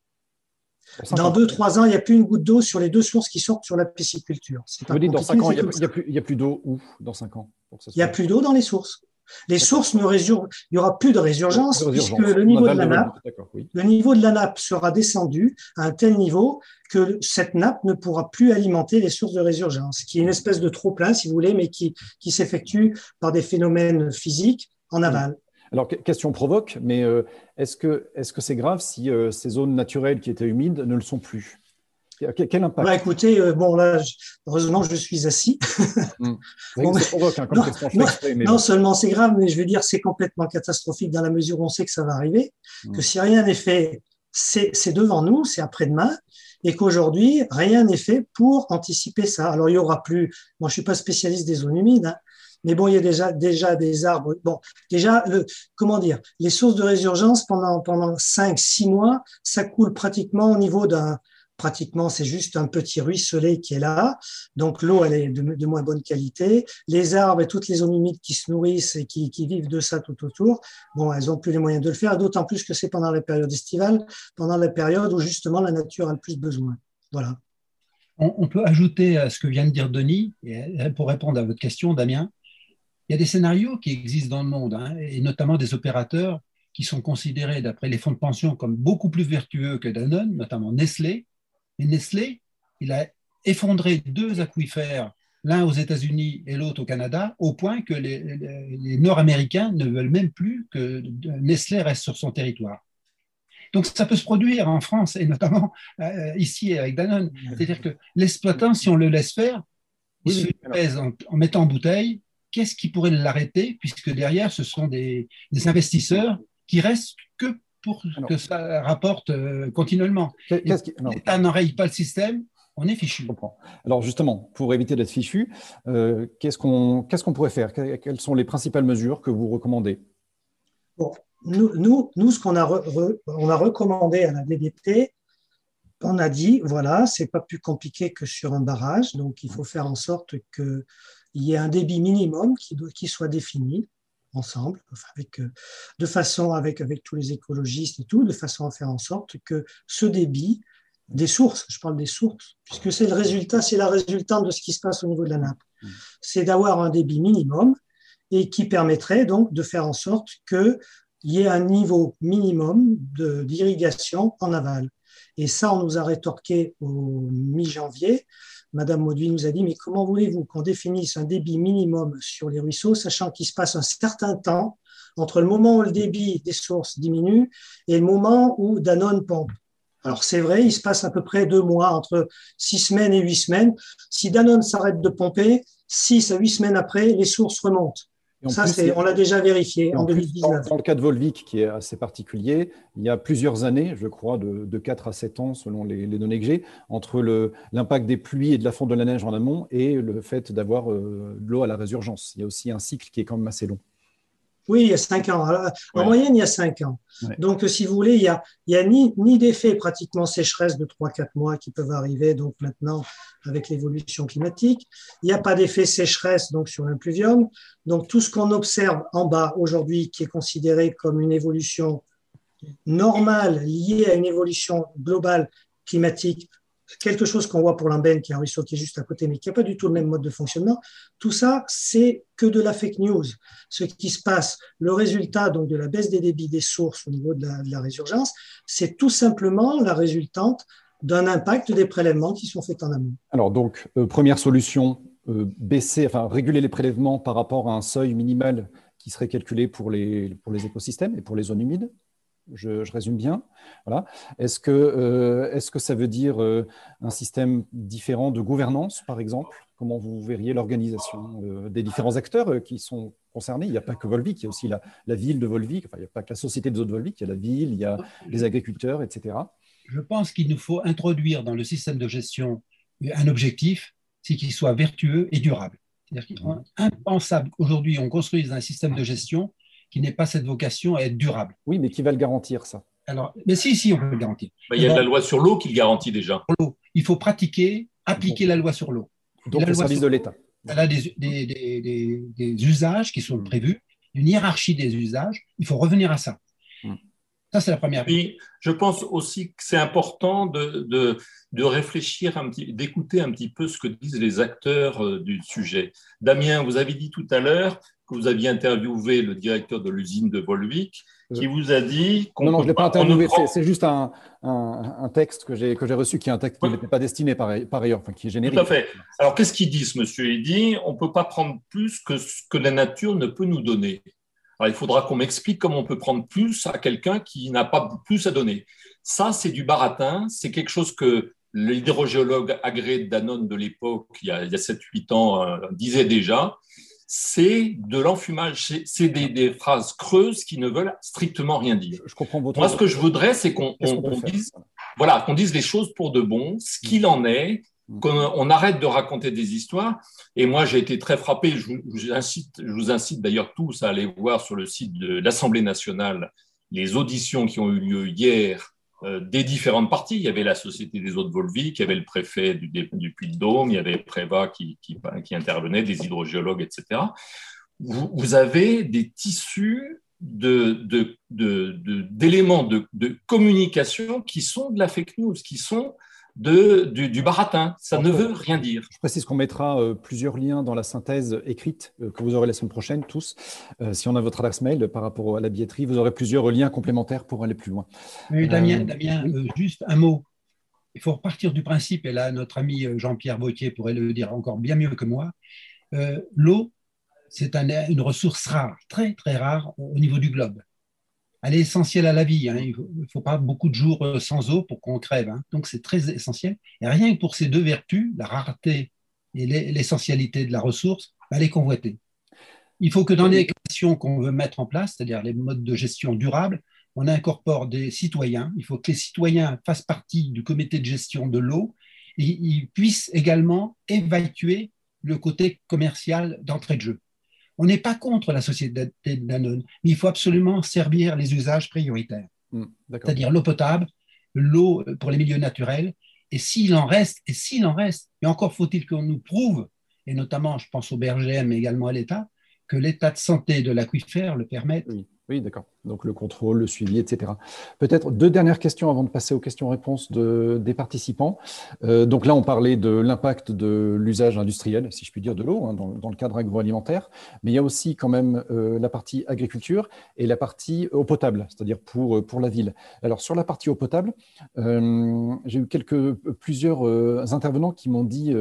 Dans deux, trois ans, il n'y a plus une goutte d'eau sur les deux sources qui sortent sur la pisciculture. Vous dites dans cinq ans, il n'y a, a, plus, d'eau où dans cinq ans Il n'y a plus d'eau dans les sources. Les sources ne résurgent, il n'y aura plus de résurgence puisque le niveau, de la nappe, le niveau de la nappe sera descendu à un tel niveau que cette nappe ne pourra plus alimenter les sources de résurgence, qui est une espèce de trop-plein, si vous voulez, mais qui, qui s'effectue par des phénomènes physiques en aval. Alors, question provoque, mais euh, est-ce que c'est -ce c'est grave si euh, ces zones naturelles qui étaient humides ne le sont plus? Quel impact bah, Écoutez, euh, bon là, heureusement je suis assis. Provoque, hein, non, seulement c'est grave, mais je veux dire c'est complètement catastrophique dans la mesure où on sait que ça va arriver, hmm. que si rien n'est fait, c'est devant nous, c'est après-demain, et qu'aujourd'hui rien n'est fait pour anticiper ça. Alors il y aura plus. Moi, je suis pas spécialiste des zones humides. Hein, mais bon, il y a déjà, déjà des arbres. Bon, déjà, le, comment dire, les sources de résurgence pendant, pendant 5, 6 mois, ça coule pratiquement au niveau d'un, pratiquement c'est juste un petit ruisselet qui est là. Donc l'eau elle est de, moins bonne qualité. Les arbres et toutes les zones humides qui se nourrissent et qui, vivent de ça tout autour, bon, elles ont plus les moyens de le faire. D'autant plus que c'est pendant la période estivale, pendant la période où justement la nature a le plus besoin. Voilà. On, peut ajouter à ce que vient de dire Denis, et pour répondre à votre question, Damien, il y a des scénarios qui existent dans le monde, hein, et notamment des opérateurs qui sont considérés, d'après les fonds de pension, comme beaucoup plus vertueux que Danone, notamment Nestlé, et Nestlé, il a effondré deux aquifères, l'un aux États-Unis et l'autre au Canada, au point que les, Nord-Américains ne veulent même plus que Nestlé reste sur son territoire. Donc ça peut se produire en France et notamment euh, ici avec Danone. C'est-à-dire que l'exploitant, si on le laisse faire, il se pèse en, mettant en bouteille. Qu'est-ce qui pourrait l'arrêter puisque derrière, ce sont des, des investisseurs qui restent que pour que ça rapporte euh, continuellement. L'État n'enraye pas le système, on est fichu. Alors justement, pour éviter d'être fichu, euh, qu'est-ce qu'on qu'est-ce qu'on pourrait faire? Quelles sont les principales mesures que vous recommandez? Bon, nous, nous, nous, ce qu'on a, on a recommandé à la DDT, on a dit, voilà, c'est pas plus compliqué que sur un barrage, donc il faut faire en sorte qu'il y ait un débit minimum qui, qui soit défini ensemble, avec, euh, de façon avec, avec tous les écologistes et tout, de façon à faire en sorte que ce débit des sources, je parle des sources, puisque c'est le résultat, c'est la résultante de ce qui se passe au niveau de la nappe, mmh. c'est d'avoir un débit minimum et qui permettrait donc de faire en sorte qu'il y ait un niveau minimum d'irrigation en aval. Et ça, on nous a rétorqué au mi-janvier Madame Mauduit nous a dit, mais comment voulez-vous qu'on définisse un débit minimum sur les ruisseaux, sachant qu'il se passe un certain temps entre le moment où le débit des sources diminue et le moment où Danone pompe? Alors c'est vrai, il se passe à peu près deux mois, entre six semaines et huit semaines. Si Danone s'arrête de pomper, six à huit semaines après, les sources remontent. Ça, on l'a déjà vérifié en, 2019. Dans, le cas de Volvic, qui est assez particulier, il y a plusieurs années, je crois, de, de 4 à 7 ans, selon les, données que j'ai, entre l'impact des pluies et de la fonte de la neige en amont et le fait d'avoir euh, de l'eau à la résurgence. Il y a aussi un cycle qui est quand même assez long. Oui, il y a cinq ans. En moyenne, il y a cinq ans. Donc, si vous voulez, il n'y a, il a ni, ni d'effet pratiquement sécheresse de 3-4 mois qui peuvent arriver donc maintenant avec l'évolution climatique. Il n'y a pas d'effet sécheresse donc sur l'impluvium. Donc, tout ce qu'on observe en bas aujourd'hui, qui est considéré comme une évolution normale liée à une évolution globale climatique, quelque chose qu'on voit pour l'Ambène, qui est un ruisseau qui est juste à côté, mais qui n'a pas du tout le même mode de fonctionnement, tout ça, c'est que de la fake news. Ce qui se passe, le résultat donc de la baisse des débits des sources au niveau de la, résurgence, c'est tout simplement la résultante d'un impact des prélèvements qui sont faits en amont. Alors donc, euh, première solution, euh, baisser, enfin réguler les prélèvements par rapport à un seuil minimal qui serait calculé pour les, pour les écosystèmes et pour les zones humides je, résume bien. Voilà. Est-ce que, euh, est que ça veut dire euh, un système différent de gouvernance, par exemple? Comment vous verriez l'organisation euh, des différents acteurs qui sont concernés? Il n'y a pas que Volvic, il y a aussi la, ville de Volvic, enfin, il n'y a pas que la société des eaux de Volvic, il y a la ville, il y a les agriculteurs, etc. Je pense qu'il nous faut introduire dans le système de gestion un objectif, c'est qu'il soit vertueux et durable. C'est-à-dire qu'il est mmh. impensable qu'aujourd'hui on construise un système de gestion qui n'ait pas cette vocation à être durable. Oui, mais qui va le garantir, ça Alors, mais si, si, on peut le garantir. il y a la loi sur l'eau qui le garantit déjà. Il faut pratiquer, appliquer la loi sur l'eau. Donc, le service de l'État. Elle a des, usages qui sont prévus, une hiérarchie des usages. Il faut revenir à ça. Ça, c'est la première. Puis, je pense aussi que c'est important de, de, de, réfléchir, d'écouter un petit peu ce que disent les acteurs euh, du sujet. Damien, vous avez dit tout à l'heure que vous aviez interviewé le directeur de l'usine de Volvic, qui vous a dit qu'on. Non, non, je ne l'ai pas interviewé, c'est juste un, un, texte que j'ai reçu, qui est un texte qui n'était pas destiné par, par, ailleurs, enfin, qui est générique. Tout à fait. Alors, qu'est-ce qu'il dit, ce monsieur? Il dit on ne peut pas prendre plus que ce que la nature ne peut nous donner. Alors, il faudra qu'on m'explique comment on peut prendre plus à quelqu'un qui n'a pas plus à donner. Ça, c'est du baratin, c'est quelque chose que l'hydrogéologue agréé Danone de l'époque, il y a, a 7-8 ans, euh, disait déjà c'est de l'enfumage, c'est des, phrases creuses qui ne veulent strictement rien dire. Je comprends votre... Moi, ce que je voudrais, c'est qu'on dise, voilà, qu'on dise les choses pour de bon, ce qu'il en est, qu'on arrête de raconter des histoires. Et moi, j'ai été très frappé. Je vous, incite, je vous incite d'ailleurs tous à aller voir sur le site de l'Assemblée nationale les auditions qui ont eu lieu hier euh, des différentes parties. Il y avait la Société des eaux de Volvic, il y avait le préfet du, Puy-de-Dôme, il y avait Préva qui, qui, intervenait, des hydrogéologues, etc. Vous, avez des tissus d'éléments de, de, communication qui sont de la fake news, qui sont de, du, baratin. Ça ne veut rien dire. Je précise qu'on mettra euh, plusieurs liens dans la synthèse écrite euh, que vous aurez la semaine prochaine, tous. Euh, si on a votre adresse mail par rapport à la billetterie, vous aurez plusieurs liens complémentaires pour aller plus loin. Damien, Damien juste un mot. Il faut repartir du principe, et là, notre ami Jean-Pierre Vautier pourrait le dire encore bien mieux que moi. L'eau, c'est une ressource rare, très, très rare au niveau du globe elle est essentielle à la vie. Hein. Il ne faut, pas beaucoup de jours euh, sans eau pour qu'on crève. Hein. Donc c'est très essentiel. Et rien que pour ces deux vertus, la rareté et l'essentialité de la ressource, elle est convoitée. Il faut que dans les questions qu'on veut mettre en place, c'est-à-dire les modes de gestion durables, on incorpore des citoyens. Il faut que les citoyens fassent partie du comité de gestion de l'eau et ils puissent également évacuer le côté commercial d'entrée de jeu. On n'est pas contre la société Danone, mais il faut absolument servir les usages prioritaires, hmm, c'est-à-dire l'eau potable, l'eau pour les milieux naturels, et s'il en reste, et s'il en reste, et encore faut-il qu'on nous prouve, et notamment je pense au BRGM mais également à l'État, que l'état de santé de l'aquifère le permette. Oui, d'accord. Donc le contrôle, le suivi, etc. Peut-être deux dernières questions avant de passer aux questions-réponses de, des participants. Euh, donc là, on parlait de l'impact de l'usage industriel, si je puis dire, de l'eau hein, dans, le cadre agroalimentaire. Mais il y a aussi quand même euh, la partie agriculture et la partie eau potable, c'est-à-dire pour, pour la ville. Alors sur la partie eau potable, euh, j'ai eu quelques, plusieurs intervenants qui m'ont dit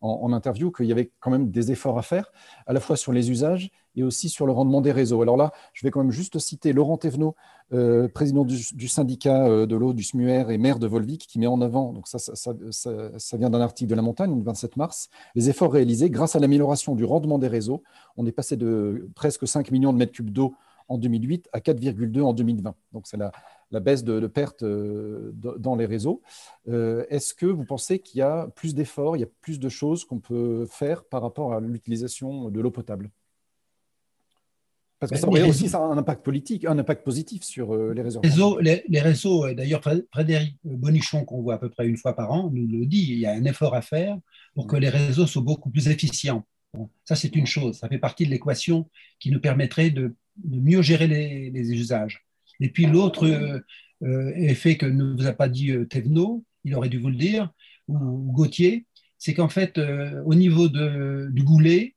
en interview qu'il y avait quand même des efforts à faire, à la fois sur les usages et aussi sur le rendement des réseaux. Alors là, je vais quand même juste citer Laurent Thévenot, euh, président du, syndicat euh, de l'eau du SMUR et maire de Volvic, qui met en avant, donc ça, ça, vient d'un article de La Montagne, le 27 mars, les efforts réalisés grâce à l'amélioration du rendement des réseaux. On est passé de presque 5 millions de mètres cubes d'eau en 2008 à 4,2 en 2020. Donc c'est la, baisse de, de pertes euh, dans les réseaux. Est-ce que vous pensez qu'il y a plus d'efforts, il y a plus de choses qu'on peut faire par rapport à l'utilisation de l'eau potable? Parce que ça aurait aussi un impact politique, un impact positif sur euh, les réseaux. Les réseaux, euh, d'ailleurs, Frédéric Bonichon, qu'on voit à peu près une fois par an, nous le dit, il y a un effort à faire pour que les réseaux soient beaucoup plus efficients. ça, c'est une chose, ça fait partie de l'équation qui nous permettrait de, mieux gérer les, usages. Et puis l'autre euh, effet que ne vous a pas dit Thévenot, il aurait dû vous le dire, ou Gauthier, c'est qu'en fait, euh, au niveau de, du goulet,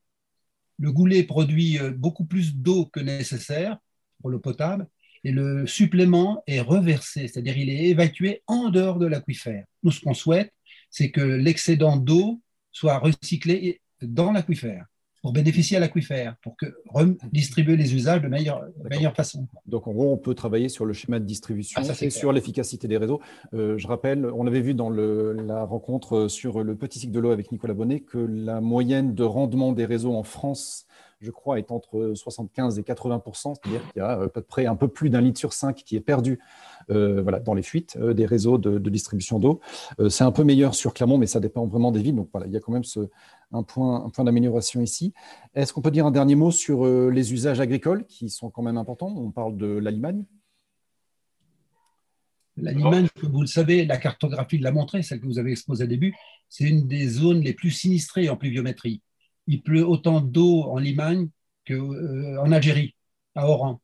le goulet produit euh, beaucoup plus d'eau que nécessaire pour l'eau potable et le supplément est reversé, c'est-à-dire il est évacué en dehors de l'aquifère. Nous, ce qu'on souhaite, c'est que l'excédent d'eau soit recyclé dans l'aquifère pour bénéficier à l'aquifère, pour que redistribuer les usages de meilleure, meilleure façon. Donc, en gros, on peut travailler sur le schéma de distribution ah, et sur l'efficacité des réseaux. Euh, je rappelle, on avait vu dans le, la rencontre sur le petit cycle de l'eau avec Nicolas Bonnet que la moyenne de rendement des réseaux en France je crois, est entre 75 et 80% c'est-à-dire qu'il y a à peu près un peu plus d'un litre sur cinq qui est perdu euh, voilà, dans les fuites euh, des réseaux de, distribution d'eau. Euh, c'est un peu meilleur sur Clermont, mais ça dépend vraiment des villes. Donc voilà, il y a quand même un point, d'amélioration ici. Est-ce qu'on peut dire un dernier mot sur les usages agricoles qui sont quand même importants? On parle de la Limagne. La Limagne, vous le savez, la cartographie l'a montré, celle que vous avez exposée au début, c'est une des zones les plus sinistrées en pluviométrie il pleut autant d'eau en Limagne qu'en euh, Algérie, à Oran.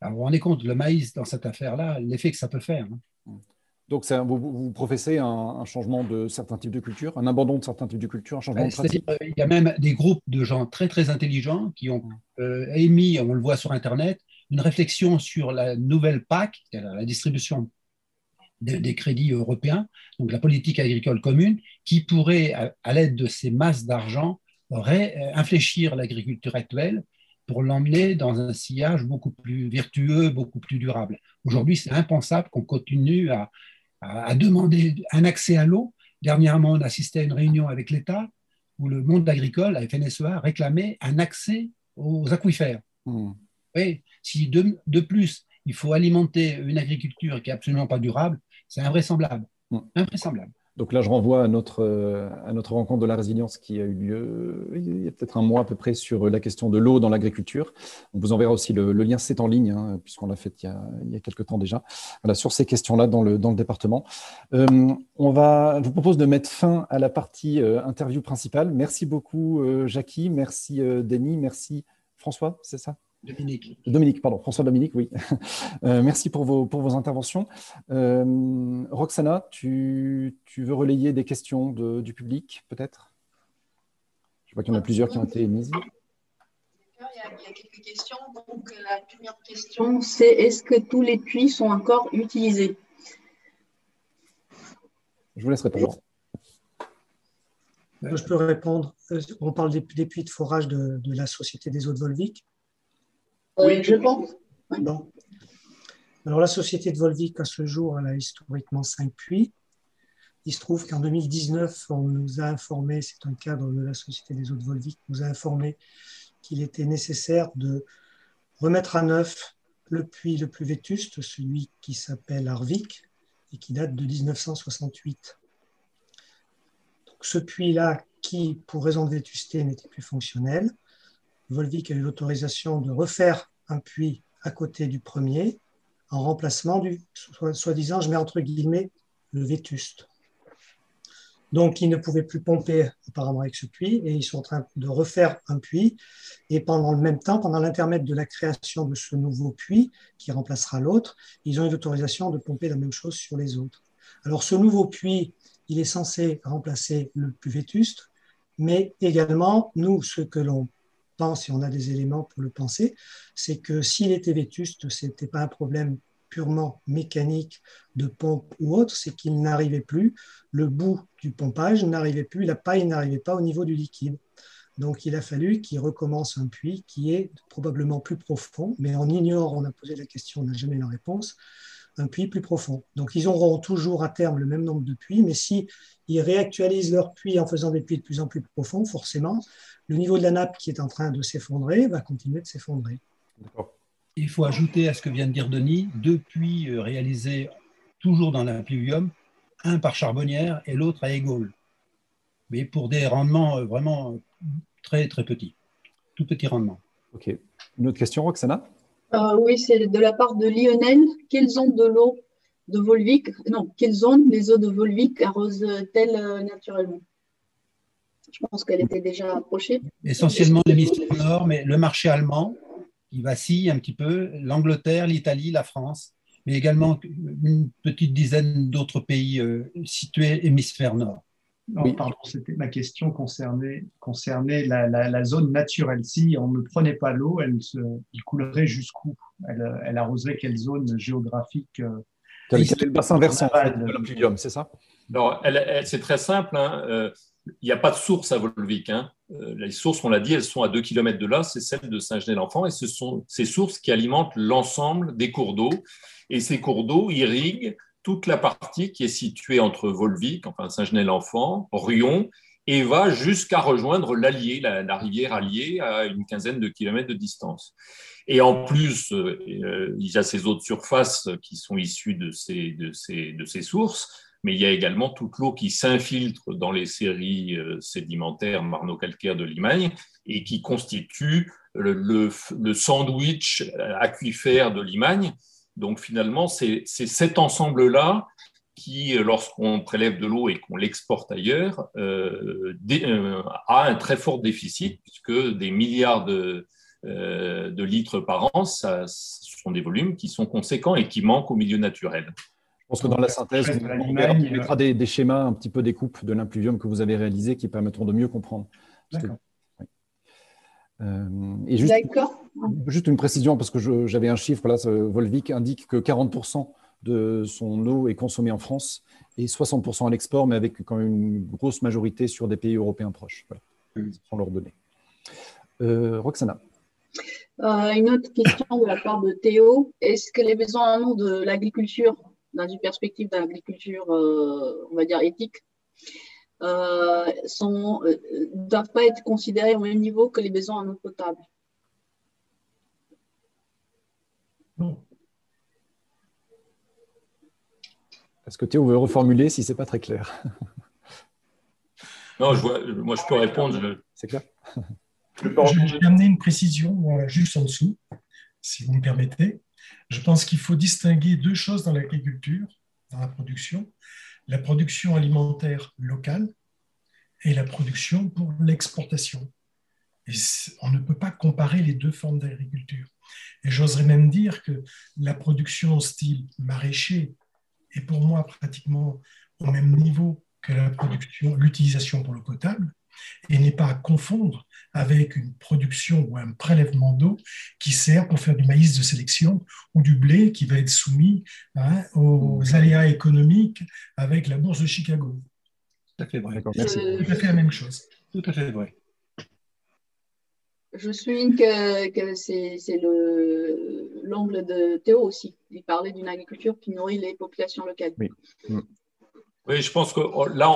Alors, vous vous rendez compte, le maïs, dans cette affaire-là, l'effet que ça peut faire. Hein. Donc, vous, vous, professez un, changement de certains types de cultures, un abandon de certains types de cultures, un changement de pratique? Il y a même des groupes de gens très, très intelligents qui ont euh, émis, on le voit sur Internet, une réflexion sur la nouvelle PAC, la distribution des, crédits européens, donc la politique agricole commune, qui pourrait, à l'aide de ces masses d'argent, euh, infléchir l'agriculture actuelle pour l'emmener dans un sillage beaucoup plus vertueux, beaucoup plus durable. Aujourd'hui, c'est impensable qu'on continue à, à, demander un accès à l'eau. Dernièrement, on assistait à une réunion avec l'État où le monde agricole, la FNSEA, réclamait un accès aux aquifères. Hmm. Oui, si de, de, plus, il faut alimenter une agriculture qui est absolument pas durable, c'est invraisemblable. Hmm. Invraisemblable. Donc là, je renvoie à notre, euh, à notre rencontre de la résilience qui a eu lieu euh, il y a peut-être un mois à peu près sur la question de l'eau dans l'agriculture. On vous enverra aussi le, lien, c'est en ligne, hein, puisqu'on l'a fait il y, a, il y, a, quelques temps déjà, voilà, sur ces questions-là dans le, dans le département. Euh, on va, je vous propose de mettre fin à la partie interview principale. Merci beaucoup, Jackie, merci, Denis, merci, François, c'est ça? Dominique. Dominique, pardon, François Dominique, oui. Euh, merci pour vos, pour vos interventions. Euh, Roxana, tu, tu, veux relayer des questions de, du public, peut-être? Je vois qu'il y en a plusieurs qui ont été émises. Il y, a, quelques questions. Donc, la première question, c'est est-ce que tous les puits sont encore utilisés? Je vous laisse répondre. Je peux répondre. Euh, on parle des, puits de forage de, de, la Société des eaux de Volvic. Oui, je pense. Alors, la société de Volvic, à ce jour, elle a historiquement cinq puits. Il se trouve qu'en 2019, on nous a informé, c'est un cadre de la Société des eaux de Volvic, nous a informé qu'il était nécessaire de remettre à neuf le puits le plus vétuste, celui qui s'appelle Arvik et qui date de 1968. Donc, ce puits-là, qui, pour raison de vétusté, n'était plus fonctionnel, Volvic a eu l'autorisation de refaire un puits à côté du premier en remplacement du, soi-disant, je mets entre guillemets, le vétuste. Donc, ils ne pouvaient plus pomper apparemment avec ce puits et ils sont en train de refaire un puits. Et pendant le même temps, pendant l'intermède de la création de ce nouveau puits qui remplacera l'autre, ils ont eu l'autorisation de pomper la même chose sur les autres. Alors, ce nouveau puits, il est censé remplacer le plus vétuste, mais également, nous, ce que l'on pense, et on a des éléments pour le penser, c'est que s'il était vétuste, ce n'était pas un problème purement mécanique de pompe ou autre, c'est qu'il n'arrivait plus, le bout du pompage n'arrivait plus, la paille n'arrivait pas au niveau du liquide. Donc il a fallu qu'il recommence un puits qui est probablement plus profond, mais on ignore, on a posé la question, on n'a jamais la réponse, un puits plus profond. Donc ils auront toujours à terme le même nombre de puits, mais si ils réactualisent leur puits en faisant des puits de plus en plus profonds, forcément, le niveau de la nappe qui est en train de s'effondrer va continuer de s'effondrer. Il faut ajouter à ce que vient de dire Denis deux puits euh, réalisés toujours dans l'impluvium, un par charbonnière et l'autre à Égole, mais pour des rendements euh, vraiment très très petits, tout petits rendements. Ok. Une autre question, Roxana? Euh, Oui, c'est de la part de Lionel. Quelles ont de l'eau de Volvic, non, quelles zones les eaux de Volvic arrosent-elles naturellement? Je pense qu'elle était déjà approchée. Essentiellement l'hémisphère nord, mais le marché allemand, qui vacille un petit peu, l'Angleterre, l'Italie, la France, mais également une petite dizaine d'autres pays situés hémisphère nord. Non, pardon, c'était ma question concernait, concernait la, zone naturelle. Si on ne prenait pas l'eau, elle, il coulerait jusqu'où? Elle, elle, arroserait quelle zone géographique le bassin versant de l'impluvium, c'est ça? C'est très simple. Hein. Euh, il n'y a pas de source à Volvic. Hein. Euh, les sources, on l'a dit, elles sont à 2 km de là, c'est celle de Saint-Genès-l'Enfant, et ce sont ces sources qui alimentent l'ensemble des cours d'eau. Et ces cours d'eau irriguent toute la partie qui est située entre Volvic, enfin Saint-Genès-l'Enfant, Rion, et va jusqu'à rejoindre l'Allier, la, rivière Allier, à une quinzaine de kilomètres de distance. Et en plus, euh, il y a ces autres surfaces qui sont issues de de de ces sources, mais il y a également toute l'eau qui s'infiltre dans les séries euh, sédimentaires marno-calcaires de Limagne et qui constitue le, le, sandwich aquifère de Limagne. Donc finalement, c'est cet ensemble-là qui, lorsqu'on prélève de l'eau et qu'on l'exporte ailleurs, euh, a un très fort déficit, puisque des milliards de, euh, de litres par an, ça, ce sont des volumes qui sont conséquents et qui manquent au milieu naturel. Je pense que dans la synthèse, on, mettra des, des, schémas, un petit peu des coupes de l'impluvium que vous avez réalisés qui permettront de mieux comprendre. Euh, et juste, juste, une précision, parce que j'avais un chiffre, là, Volvic indique que 40% de son eau est consommée en France et 60% à l'export, mais avec quand même une grosse majorité sur des pays européens proches. Voilà. Ce sont leurs données. Euh, Roxana. Euh, une autre question de la part de Théo. Est-ce que les besoins en eau de l'agriculture, dans une perspective d'agriculture, euh, on va dire éthique, euh, ne doivent pas être considérés au même niveau que les besoins en eau potable Non. Est-ce que Théo veut reformuler si ce n'est pas très clair? Non, moi je peux répondre. C'est clair? Je vais amener une précision juste en dessous, si vous me permettez. Je pense qu'il faut distinguer deux choses dans l'agriculture, dans la production. La production alimentaire locale et la production pour l'exportation. Et on ne peut pas comparer les deux formes d'agriculture. Et j'oserais même dire que la production style maraîcher est pour moi pratiquement au même niveau que la production, l'utilisation pour l'eau potable, et n'est pas à confondre avec une production ou un prélèvement d'eau qui sert pour faire du maïs de sélection ou du blé qui va être soumis hein, aux aléas économiques avec la bourse de Chicago. Tout à fait vrai. Tout à fait la même chose. Tout à fait vrai. Je souligne que, que c'est l'angle de Théo aussi. Il parlait d'une agriculture qui nourrit les populations locales. Oui. Mm. Oui, je pense que oh, là,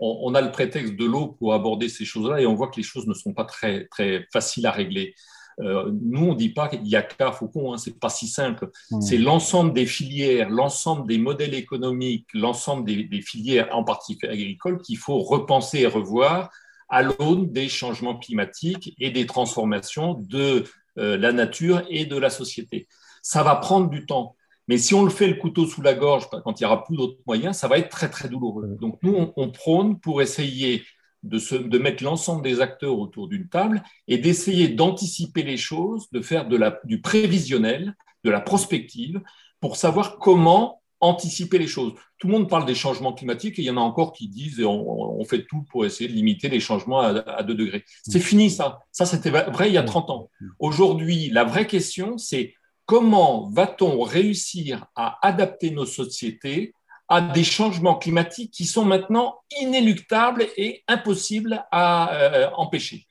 on, a le prétexte de l'eau pour aborder ces choses-là et on voit que les choses ne sont pas très, très faciles à régler. Euh, nous, on ne dit pas qu'il y a qu'à Faucon, hein, c'est pas si simple. Mmh. C'est l'ensemble des filières, l'ensemble des modèles économiques, l'ensemble des, filières, en particulier agricoles, qu'il faut repenser et revoir à l'aune des changements climatiques et des transformations de euh, la nature et de la société. Ça va prendre du temps. Mais si on le fait le couteau sous la gorge quand il n'y aura plus d'autres moyens, ça va être très très douloureux. Donc nous, on, prône pour essayer de, se, de mettre l'ensemble des acteurs autour d'une table et d'essayer d'anticiper les choses, de faire de la, du prévisionnel, de la prospective, pour savoir comment anticiper les choses. Tout le monde parle des changements climatiques et il y en a encore qui disent on, on fait tout pour essayer de limiter les changements à, à 2 degrés. C'est fini ça. Ça, c'était vrai il y a 30 ans. Aujourd'hui, la vraie question, c'est comment va-t-on réussir à adapter nos sociétés à des changements climatiques qui sont maintenant inéluctables et impossibles à euh, empêcher?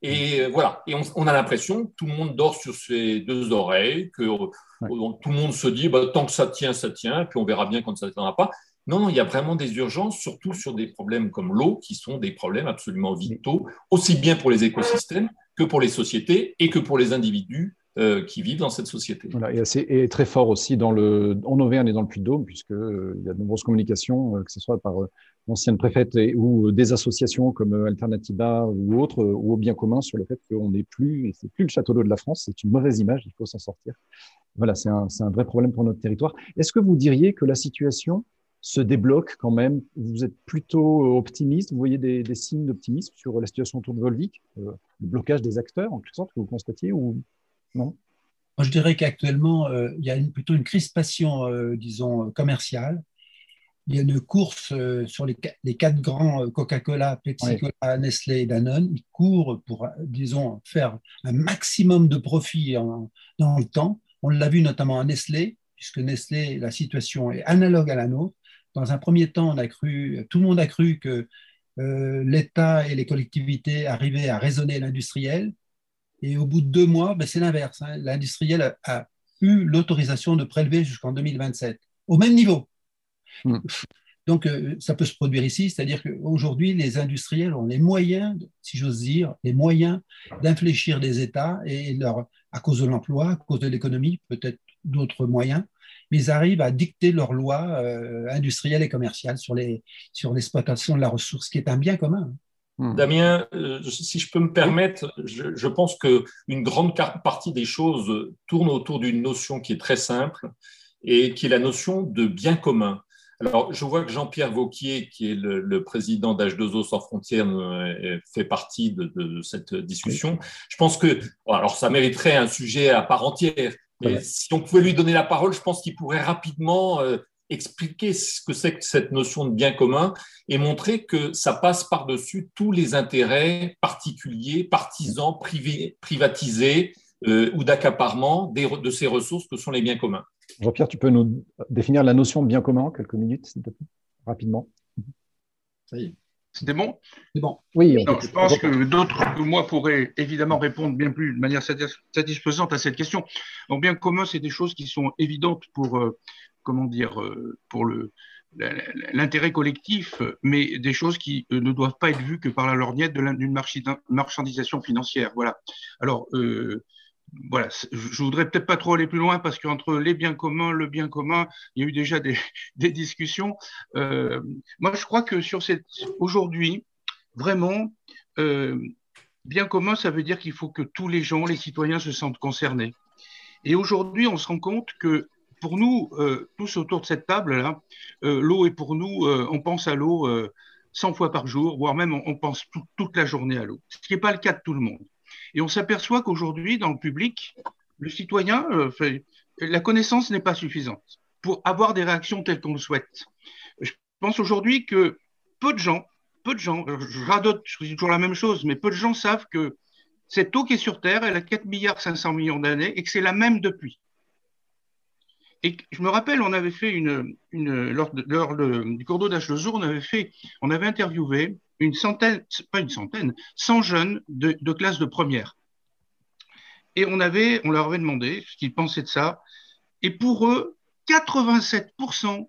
Et voilà, et on, a l'impression que tout le monde dort sur ses deux oreilles, que euh, tout le monde se dit bah, tant que ça tient, ça tient, puis on verra bien quand ça ne tiendra pas. Non, non, il y a vraiment des urgences, surtout sur des problèmes comme l'eau, qui sont des problèmes absolument vitaux, aussi bien pour les écosystèmes que pour les sociétés et que pour les individus euh, qui vivent dans cette société. Et, assez, et, très fort aussi dans le, en Auvergne et dans le Puy-de-Dôme, puisqu'il euh, y a de nombreuses communications, euh, que ce soit par l'ancienne préfète ou des associations comme Alternativa ou autres, ou au bien commun sur le fait qu'on n'est plus, c'est plus le château d'eau de la France, c'est une mauvaise image, il faut s'en sortir. Voilà, c'est un, un, vrai problème pour notre territoire. Est-ce que vous diriez que la situation se débloque quand même? Vous êtes plutôt optimiste? Vous voyez des, des signes d'optimisme sur la situation autour de Volvic Le blocage des acteurs, en quelque sorte, que vous constatiez ou non Moi, je dirais qu'actuellement, il y a plutôt une crispation, disons, commerciale il y a une course euh, sur les, quatre grands euh, Coca-Cola, Pepsi-Cola, Nestlé et Danone. Ils courent pour, disons, faire un maximum de profit dans le temps. On l'a vu notamment à Nestlé, puisque Nestlé, la situation est analogue à la nôtre. Dans un premier temps, on a cru, tout le monde a cru que euh, l'État et les collectivités arrivaient à raisonner l'industriel. Et au bout de deux mois, ben, c'est l'inverse. Hein. L'industriel a, a eu l'autorisation de prélever jusqu'en 2027, au même niveau. Hmm. Donc, euh, ça peut se produire ici, c'est-à-dire qu'aujourd'hui, les industriels ont les moyens, si j'ose dire, les moyens d'infléchir des États et leur, à cause de l'emploi, à cause de l'économie, peut-être d'autres moyens, mais ils arrivent à dicter leurs lois euh, industrielles et commerciales sur, les, sur l'exploitation de la ressource, qui est un bien commun. Hmm. Damien, euh, si je peux me permettre, je, je pense qu'une grande partie des choses tourne autour d'une notion qui est très simple et qui est la notion de bien commun. Alors, je vois que Jean-Pierre Vauquier, qui est le, président d'H2O sans frontières, euh, fait partie de, cette discussion. Je pense que, alors ça mériterait un sujet à part entière, mais si on pouvait lui donner la parole, je pense qu'il pourrait rapidement euh, expliquer ce que c'est que cette notion de bien commun et montrer que ça passe par-dessus tous les intérêts particuliers, partisans, privés, privatisés euh, ou d'accaparement de ces ressources que sont les biens communs. Jean-Pierre, tu peux nous définir la notion de bien commun en quelques minutes, s'il te plaît, rapidement. Ça y est. C'était bon? C'est bon. Oui. je pense que d'autres que moi pourraient évidemment répondre bien plus de manière satisfaisante à cette question. Donc, bien commun, c'est des choses qui sont évidentes pour, euh, comment dire, euh, pour l'intérêt collectif, mais des choses qui euh, ne doivent pas être vues que par la lorgnette d'une marchandisation financière. Voilà. Alors, voilà, je voudrais peut-être pas trop aller plus loin parce qu'entre les biens communs, le bien commun, il y a eu déjà des, discussions. Euh, moi, je crois que sur cette aujourd'hui, vraiment, euh, bien commun, ça veut dire qu'il faut que tous les gens, les citoyens, se sentent concernés. Et aujourd'hui, on se rend compte que pour nous, euh, tous autour de cette table-là, l'eau est pour nous, on pense à l'eau 100 fois par jour, voire même on, pense toute la journée à l'eau, ce qui n'est pas le cas de tout le monde. Et on s'aperçoit qu'aujourd'hui, dans le public, le citoyen, euh, la connaissance n'est pas suffisante pour avoir des réactions telles qu'on le souhaite. Je pense aujourd'hui que peu de gens, peu de gens, je radote, je dis toujours la même chose, mais peu de gens savent que cette eau qui est sur Terre, elle a 4 milliards 500 millions d'années et que c'est la même depuis. Et je me rappelle, on avait fait une, lors, du cours d'eau d'H2O, on avait fait, on avait interviewé une centaine, pas une centaine, 100 jeunes de, de classe de première. Et on, avait, on leur avait demandé ce qu'ils pensaient de ça. Et pour eux, 87%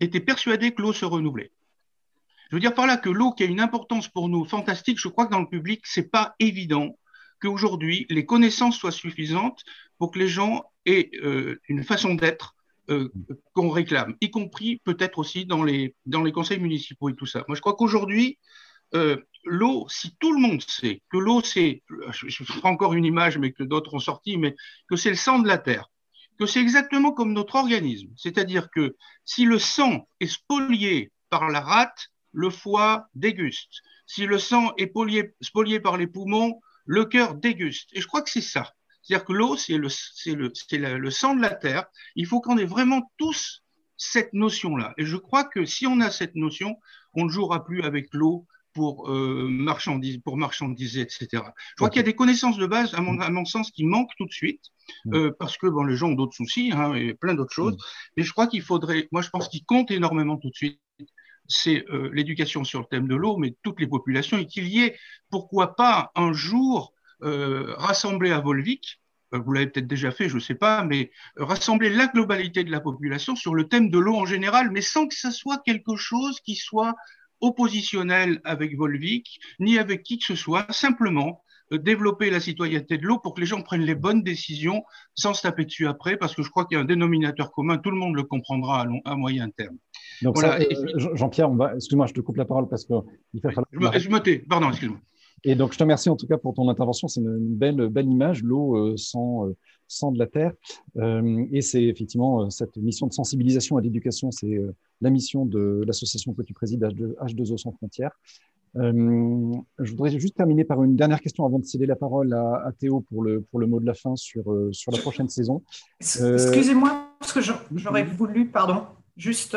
étaient persuadés que l'eau se renouvelait. Je veux dire par là que l'eau qui a une importance pour nous fantastique, je crois que dans le public, c'est pas évident qu'aujourd'hui les connaissances soient suffisantes pour que les gens aient euh, une façon d'être euh, qu'on réclame, y compris peut-être aussi dans les, dans les conseils municipaux et tout ça. Moi, je crois qu'aujourd'hui, euh, l'eau, si tout le monde sait que l'eau, c'est, je, ferai encore une image, mais que d'autres ont sorti, mais que c'est le sang de la terre, que c'est exactement comme notre organisme. C'est-à-dire que si le sang est spolié par la rate, le foie déguste. Si le sang est spolié par les poumons, le cœur déguste. Et je crois que c'est ça. C'est-à-dire que l'eau, c'est le, le, le, sang de la terre. Il faut qu'on ait vraiment tous cette notion-là. Et je crois que si on a cette notion, on ne jouera plus avec l'eau pour, euh, marchandiser, pour marchandiser, etc. Je crois qu'il y a des connaissances de base, à mon, à mon, sens, qui manquent tout de suite, mm. euh, parce que bon, les gens ont d'autres soucis hein, et plein d'autres choses. Mm. Mais je crois qu'il faudrait, moi je pense qu'il compte énormément tout de suite, c'est euh, l'éducation sur le thème de l'eau, mais toutes les populations, et qu'il y ait, pourquoi pas, un jour euh, rassembler à Volvic, euh, vous l'avez peut-être déjà fait, je ne sais pas, mais rassembler la globalité de la population sur le thème de l'eau en général, mais sans que ce soit quelque chose qui soit oppositionnel avec Volvic, ni avec qui que ce soit, simplement développer la citoyenneté de l'eau pour que les gens prennent les bonnes décisions sans se taper dessus après, parce que je crois qu'il y a un dénominateur commun, tout le monde le comprendra à, moyen terme. Donc Jean-Pierre, excuse-moi, je te coupe la parole parce que il Je me, je me tais, pardon, excuse-moi. Et donc, je te remercie en tout cas pour ton intervention. C'est une belle, belle image, l'eau euh, sans, euh, sans de la terre. Euh, et c'est effectivement cette mission de sensibilisation et d'éducation, c'est la mission de l'association que tu présides, H2O sans frontières. Euh, je voudrais juste terminer par une dernière question avant de céder la parole à, Théo pour le, pour le mot de la fin sur, euh, sur la prochaine saison. Excusez-moi, parce que j'aurais voulu, pardon, juste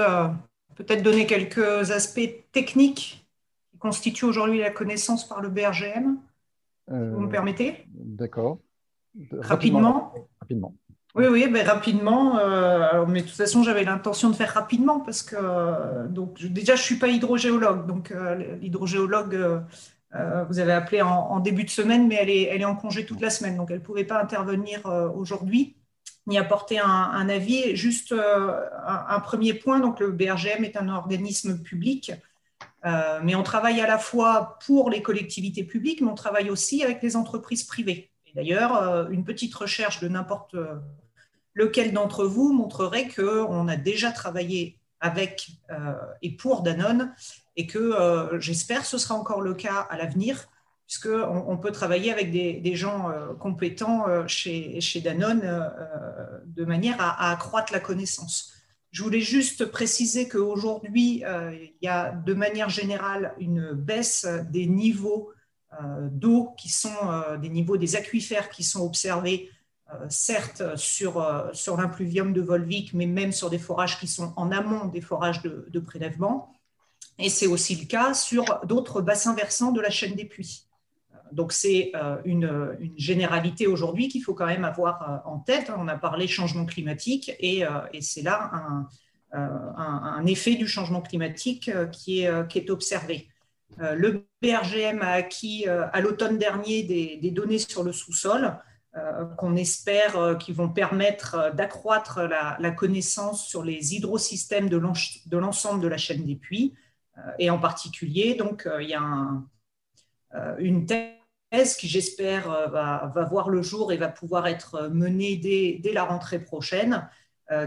peut-être donner quelques aspects techniques qui constituent aujourd'hui la connaissance par le BRGM. vous me permettez D'accord. Rapidement. Rapidement. Oui, oui, mais rapidement. Euh, mais de toute façon, j'avais l'intention de faire rapidement parce que euh, donc déjà, je suis pas hydrogéologue. Donc euh, l'hydrogéologue, vous avez appelé en, début de semaine, mais elle est, elle est en congé toute la semaine, donc elle ne pouvait pas intervenir aujourd'hui ni apporter un, avis. Juste un, premier point. Donc le BRGM est un organisme public. mais on travaille à la fois pour les collectivités publiques, mais on travaille aussi avec les entreprises privées. D'ailleurs, une petite recherche de n'importe lequel d'entre vous montrerait qu'on a déjà travaillé avec euh, et pour Danone et que euh, j'espère ce sera encore le cas à l'avenir, puisqu'on on peut travailler avec des, gens euh, compétents chez, chez, Danone de manière à, accroître la connaissance. Je voulais juste préciser qu'aujourd'hui, il y a de manière générale une baisse des niveaux d'eau qui sont des niveaux des aquifères qui sont observés euh, certes sur, euh, sur l'impluvium de Volvic, mais même sur des forages qui sont en amont des forages de, prélèvement. Et c'est aussi le cas sur d'autres bassins versants de la chaîne des puits. Donc c'est euh, une, généralité aujourd'hui qu'il faut quand même avoir en tête. On a parlé changement climatique et, et c'est là un, un, effet du changement climatique qui est, observé. Le BRGM a acquis à l'automne dernier des, données sur le sous-sol euh, qu'on espère euh, qui vont permettre euh, d'accroître la, connaissance sur les hydrosystèmes de l'ensemble de la chaîne des puits. et en particulier, donc, il y a une thèse qui, j'espère, va, voir le jour et va pouvoir être menée dès, la rentrée prochaine,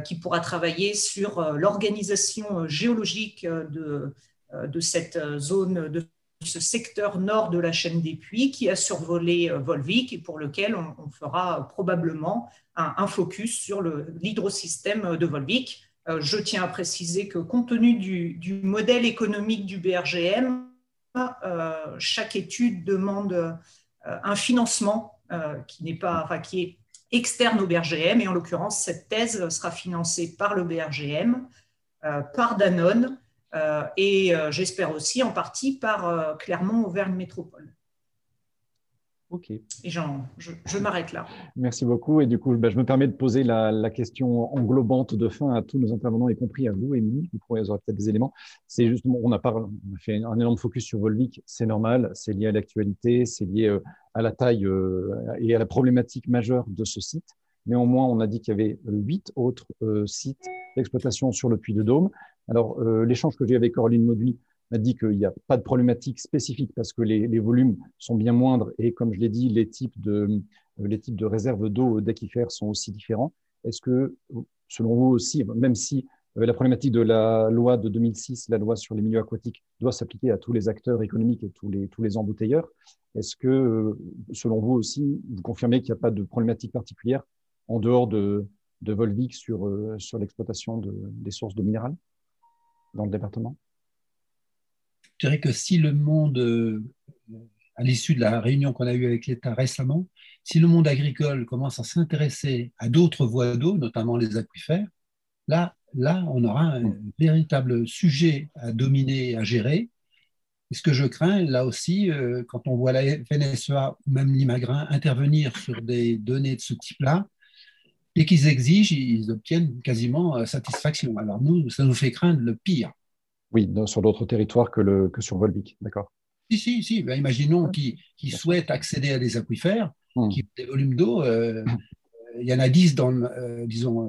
qui pourra travailler sur l'organisation géologique de, cette zone de ce secteur nord de la chaîne des puits qui a survolé euh, Volvic et pour lequel on, fera probablement un, focus sur l'hydrosystème de Volvic. Euh, je tiens à préciser que compte tenu du, modèle économique du BRGM, euh, chaque étude demande un financement qui n'est pas, enfin, qui est externe au BRGM et en l'occurrence cette thèse sera financée par le BRGM, par Danone euh, et euh, j'espère aussi en partie par euh, Clermont-Auvergne Métropole. Ok. Et je, je m'arrête là. Merci beaucoup. Et du coup, bah, je me permets de poser la, question englobante de fin à tous nos intervenants, y compris à vous, Émilie. Vous pourrez avoir peut-être des éléments. C'est justement, on a, on a fait un énorme focus sur Volvic. C'est normal. C'est lié à l'actualité. C'est lié à la taille et à la problématique majeure de ce site. Néanmoins, on a dit qu'il y avait huit autres sites d'exploitation sur le Puy de Dôme. Alors, euh, l'échange que j'ai avec Coraline Mauduit m'a dit qu'il n'y a pas de problématique spécifique parce que les, volumes sont bien moindres et, comme je l'ai dit, les types de, euh, réserves d'eau d'aquifères sont aussi différents. Est-ce que, selon vous aussi, même si euh, la problématique de la loi de 2006, la loi sur les milieux aquatiques, doit s'appliquer à tous les acteurs économiques et tous les, tous embouteilleurs, est-ce que, selon vous aussi, vous confirmez qu'il n'y a pas de problématique particulière en dehors de, de Volvic sur, l'exploitation de, des sources de minérales dans le département? Je dirais que si le monde, euh, à l'issue de la réunion qu'on a eue avec l'État récemment, si le monde agricole commence à s'intéresser à d'autres voies d'eau, notamment les aquifères, là, là, on aura un véritable sujet à dominer, à gérer. Et ce que je crains, là aussi, euh, quand on voit la FNSEA ou même l'IMAGRIN intervenir sur des données de ce type-là, et qu'ils exigent, ils obtiennent quasiment euh, satisfaction. Alors nous, ça nous fait craindre le pire. Oui, sur d'autres territoires que, le, que sur Volvic, d'accord. Si, si, si. Ben, imaginons qu'ils souhaitent accéder à des aquifères, hmm. qui ont des volumes d'eau. Euh, il y en a 10 dans, euh, disons,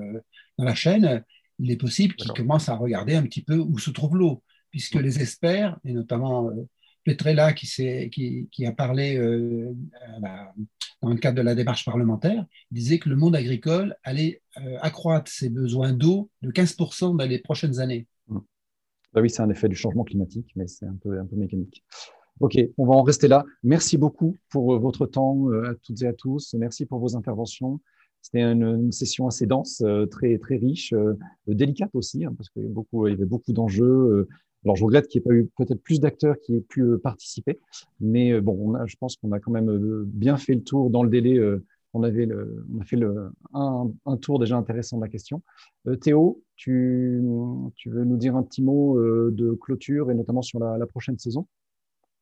dans la chaîne. Il est possible qu'ils commencent à regarder un petit peu où se trouve l'eau, puisque hmm. les experts, et notamment Petrella qui, qui, qui, a parlé dans le cadre de la démarche parlementaire, disait que le monde agricole allait euh, accroître ses besoins d'eau de 15% dans les prochaines années. Bah oui, c'est un effet du changement climatique, mais c'est un peu, un peu mécanique. Ok, on va en rester là. Merci beaucoup pour euh, votre temps euh, à toutes et à tous. Merci pour vos interventions. C'était une, session assez dense, très très riche, délicate aussi, hein, parce qu'il y, avait beaucoup, beaucoup d'enjeux Alors, je regrette qu'il n'y ait pas eu peut-être plus d'acteurs qui aient pu participer, mais bon, je pense qu'on a quand même bien fait le tour dans le délai. On, avait on a fait un, tour déjà intéressant de la question. Théo, tu, veux nous dire un petit mot de clôture et notamment sur la, prochaine saison?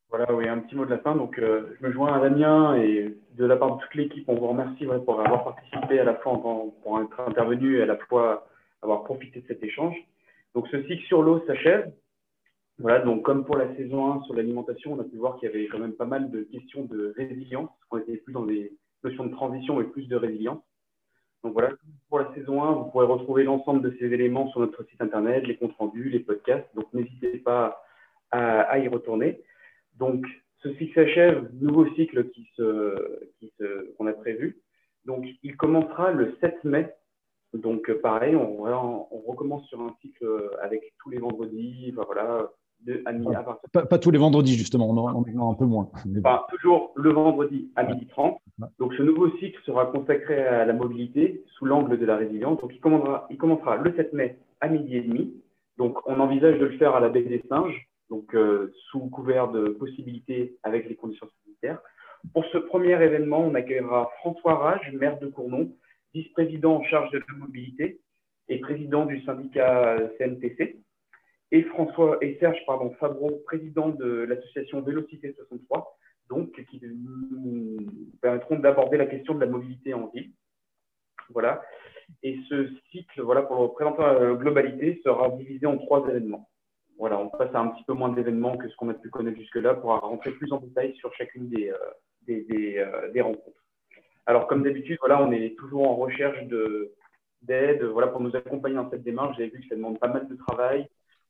Voilà, oui, un petit mot de la fin. Donc, euh, je me joins à Damien et de la part de toute l'équipe, on vous remercie pour avoir participé à la fois pour être intervenu et à la fois avoir profité de cet échange. Donc, ce cycle sur l'eau s'achève. Voilà, donc comme pour la saison 1 sur l'alimentation, on a pu voir qu'il y avait quand même pas mal de questions de résilience. On était plus dans des de transition et plus de résilience. Donc voilà, pour la saison 1, vous pourrez retrouver l'ensemble de ces éléments sur notre site internet, les comptes rendus, les podcasts. Donc n'hésitez pas à y retourner. Donc, ce cycle s'achève, nouveau cycle qui se, qui se, qu'on a prévu. Donc, il commencera le 7 mai. Donc, pareil, on, on recommence sur un cycle avec tous les vendredis, voilà, de, à pas, pas, tous les vendredis, justement, on en, on en a un peu moins. Toujours le vendredi à 12h30. Donc, ce nouveau cycle sera consacré à la mobilité sous l'angle de la résilience. Donc, il commencera, il commencera le 7 mai à midi et demi. Donc, on envisage de le faire à la baie des Singes, donc euh, sous couvert de possibilités avec les conditions sanitaires. Pour ce premier événement, on accueillera François Rage, maire de Cournon, vice-président en charge de la mobilité et président du syndicat CNTC, et François et Serge pardon, Fabreau, président de l'association Vélocité 63, donc qui nous permettront d'aborder la question de la mobilité en ville. Voilà. Et ce cycle, voilà, pour présenter la globalité, sera divisé en trois événements voilà, on passe à un petit peu moins d'événements que ce qu'on a pu connaître jusque-là pour rentrer plus en détail sur chacune des, euh, euh, des, rencontres. Alors, comme d'habitude, voilà, on est toujours en recherche d'aide voilà, pour nous accompagner dans cette démarche. Vous avez vu que ça demande pas mal de travail.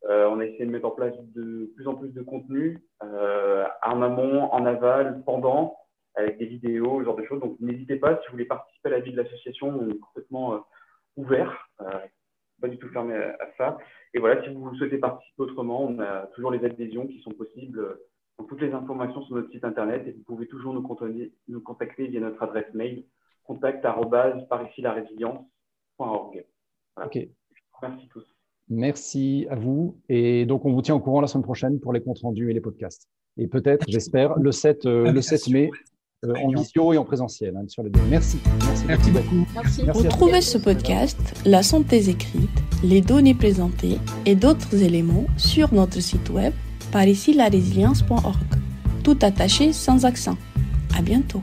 Euh, on a essayé de mettre en place de plus en plus de contenu en amont, en aval, pendant, avec des vidéos, ce genre de choses. Donc, n'hésitez pas, si vous voulez participer à la vie de l'association, on est complètement ouvert pas du tout fermé à, ça. Et voilà, si vous souhaitez participer autrement, on a toujours les adhésions qui sont possibles toutes les informations sur notre site internet et vous pouvez toujours nous contacter, nous contacter via notre adresse mail contact par ici la résilience.org. Ok. Merci tous. Merci à vous. Et donc, on vous tient au courant la semaine prochaine pour les comptes rendus et les podcasts. Et peut-être, j'espère, le 7, euh, le 7 mai, euh, en visio et en présentiel hein, sur les deux. Merci. Merci, beaucoup. Merci. Retrouvez ce podcast, la santé écrite, les données présentées et d'autres éléments sur notre site web par ici la résilience.org. Tout attaché sans accent. À bientôt.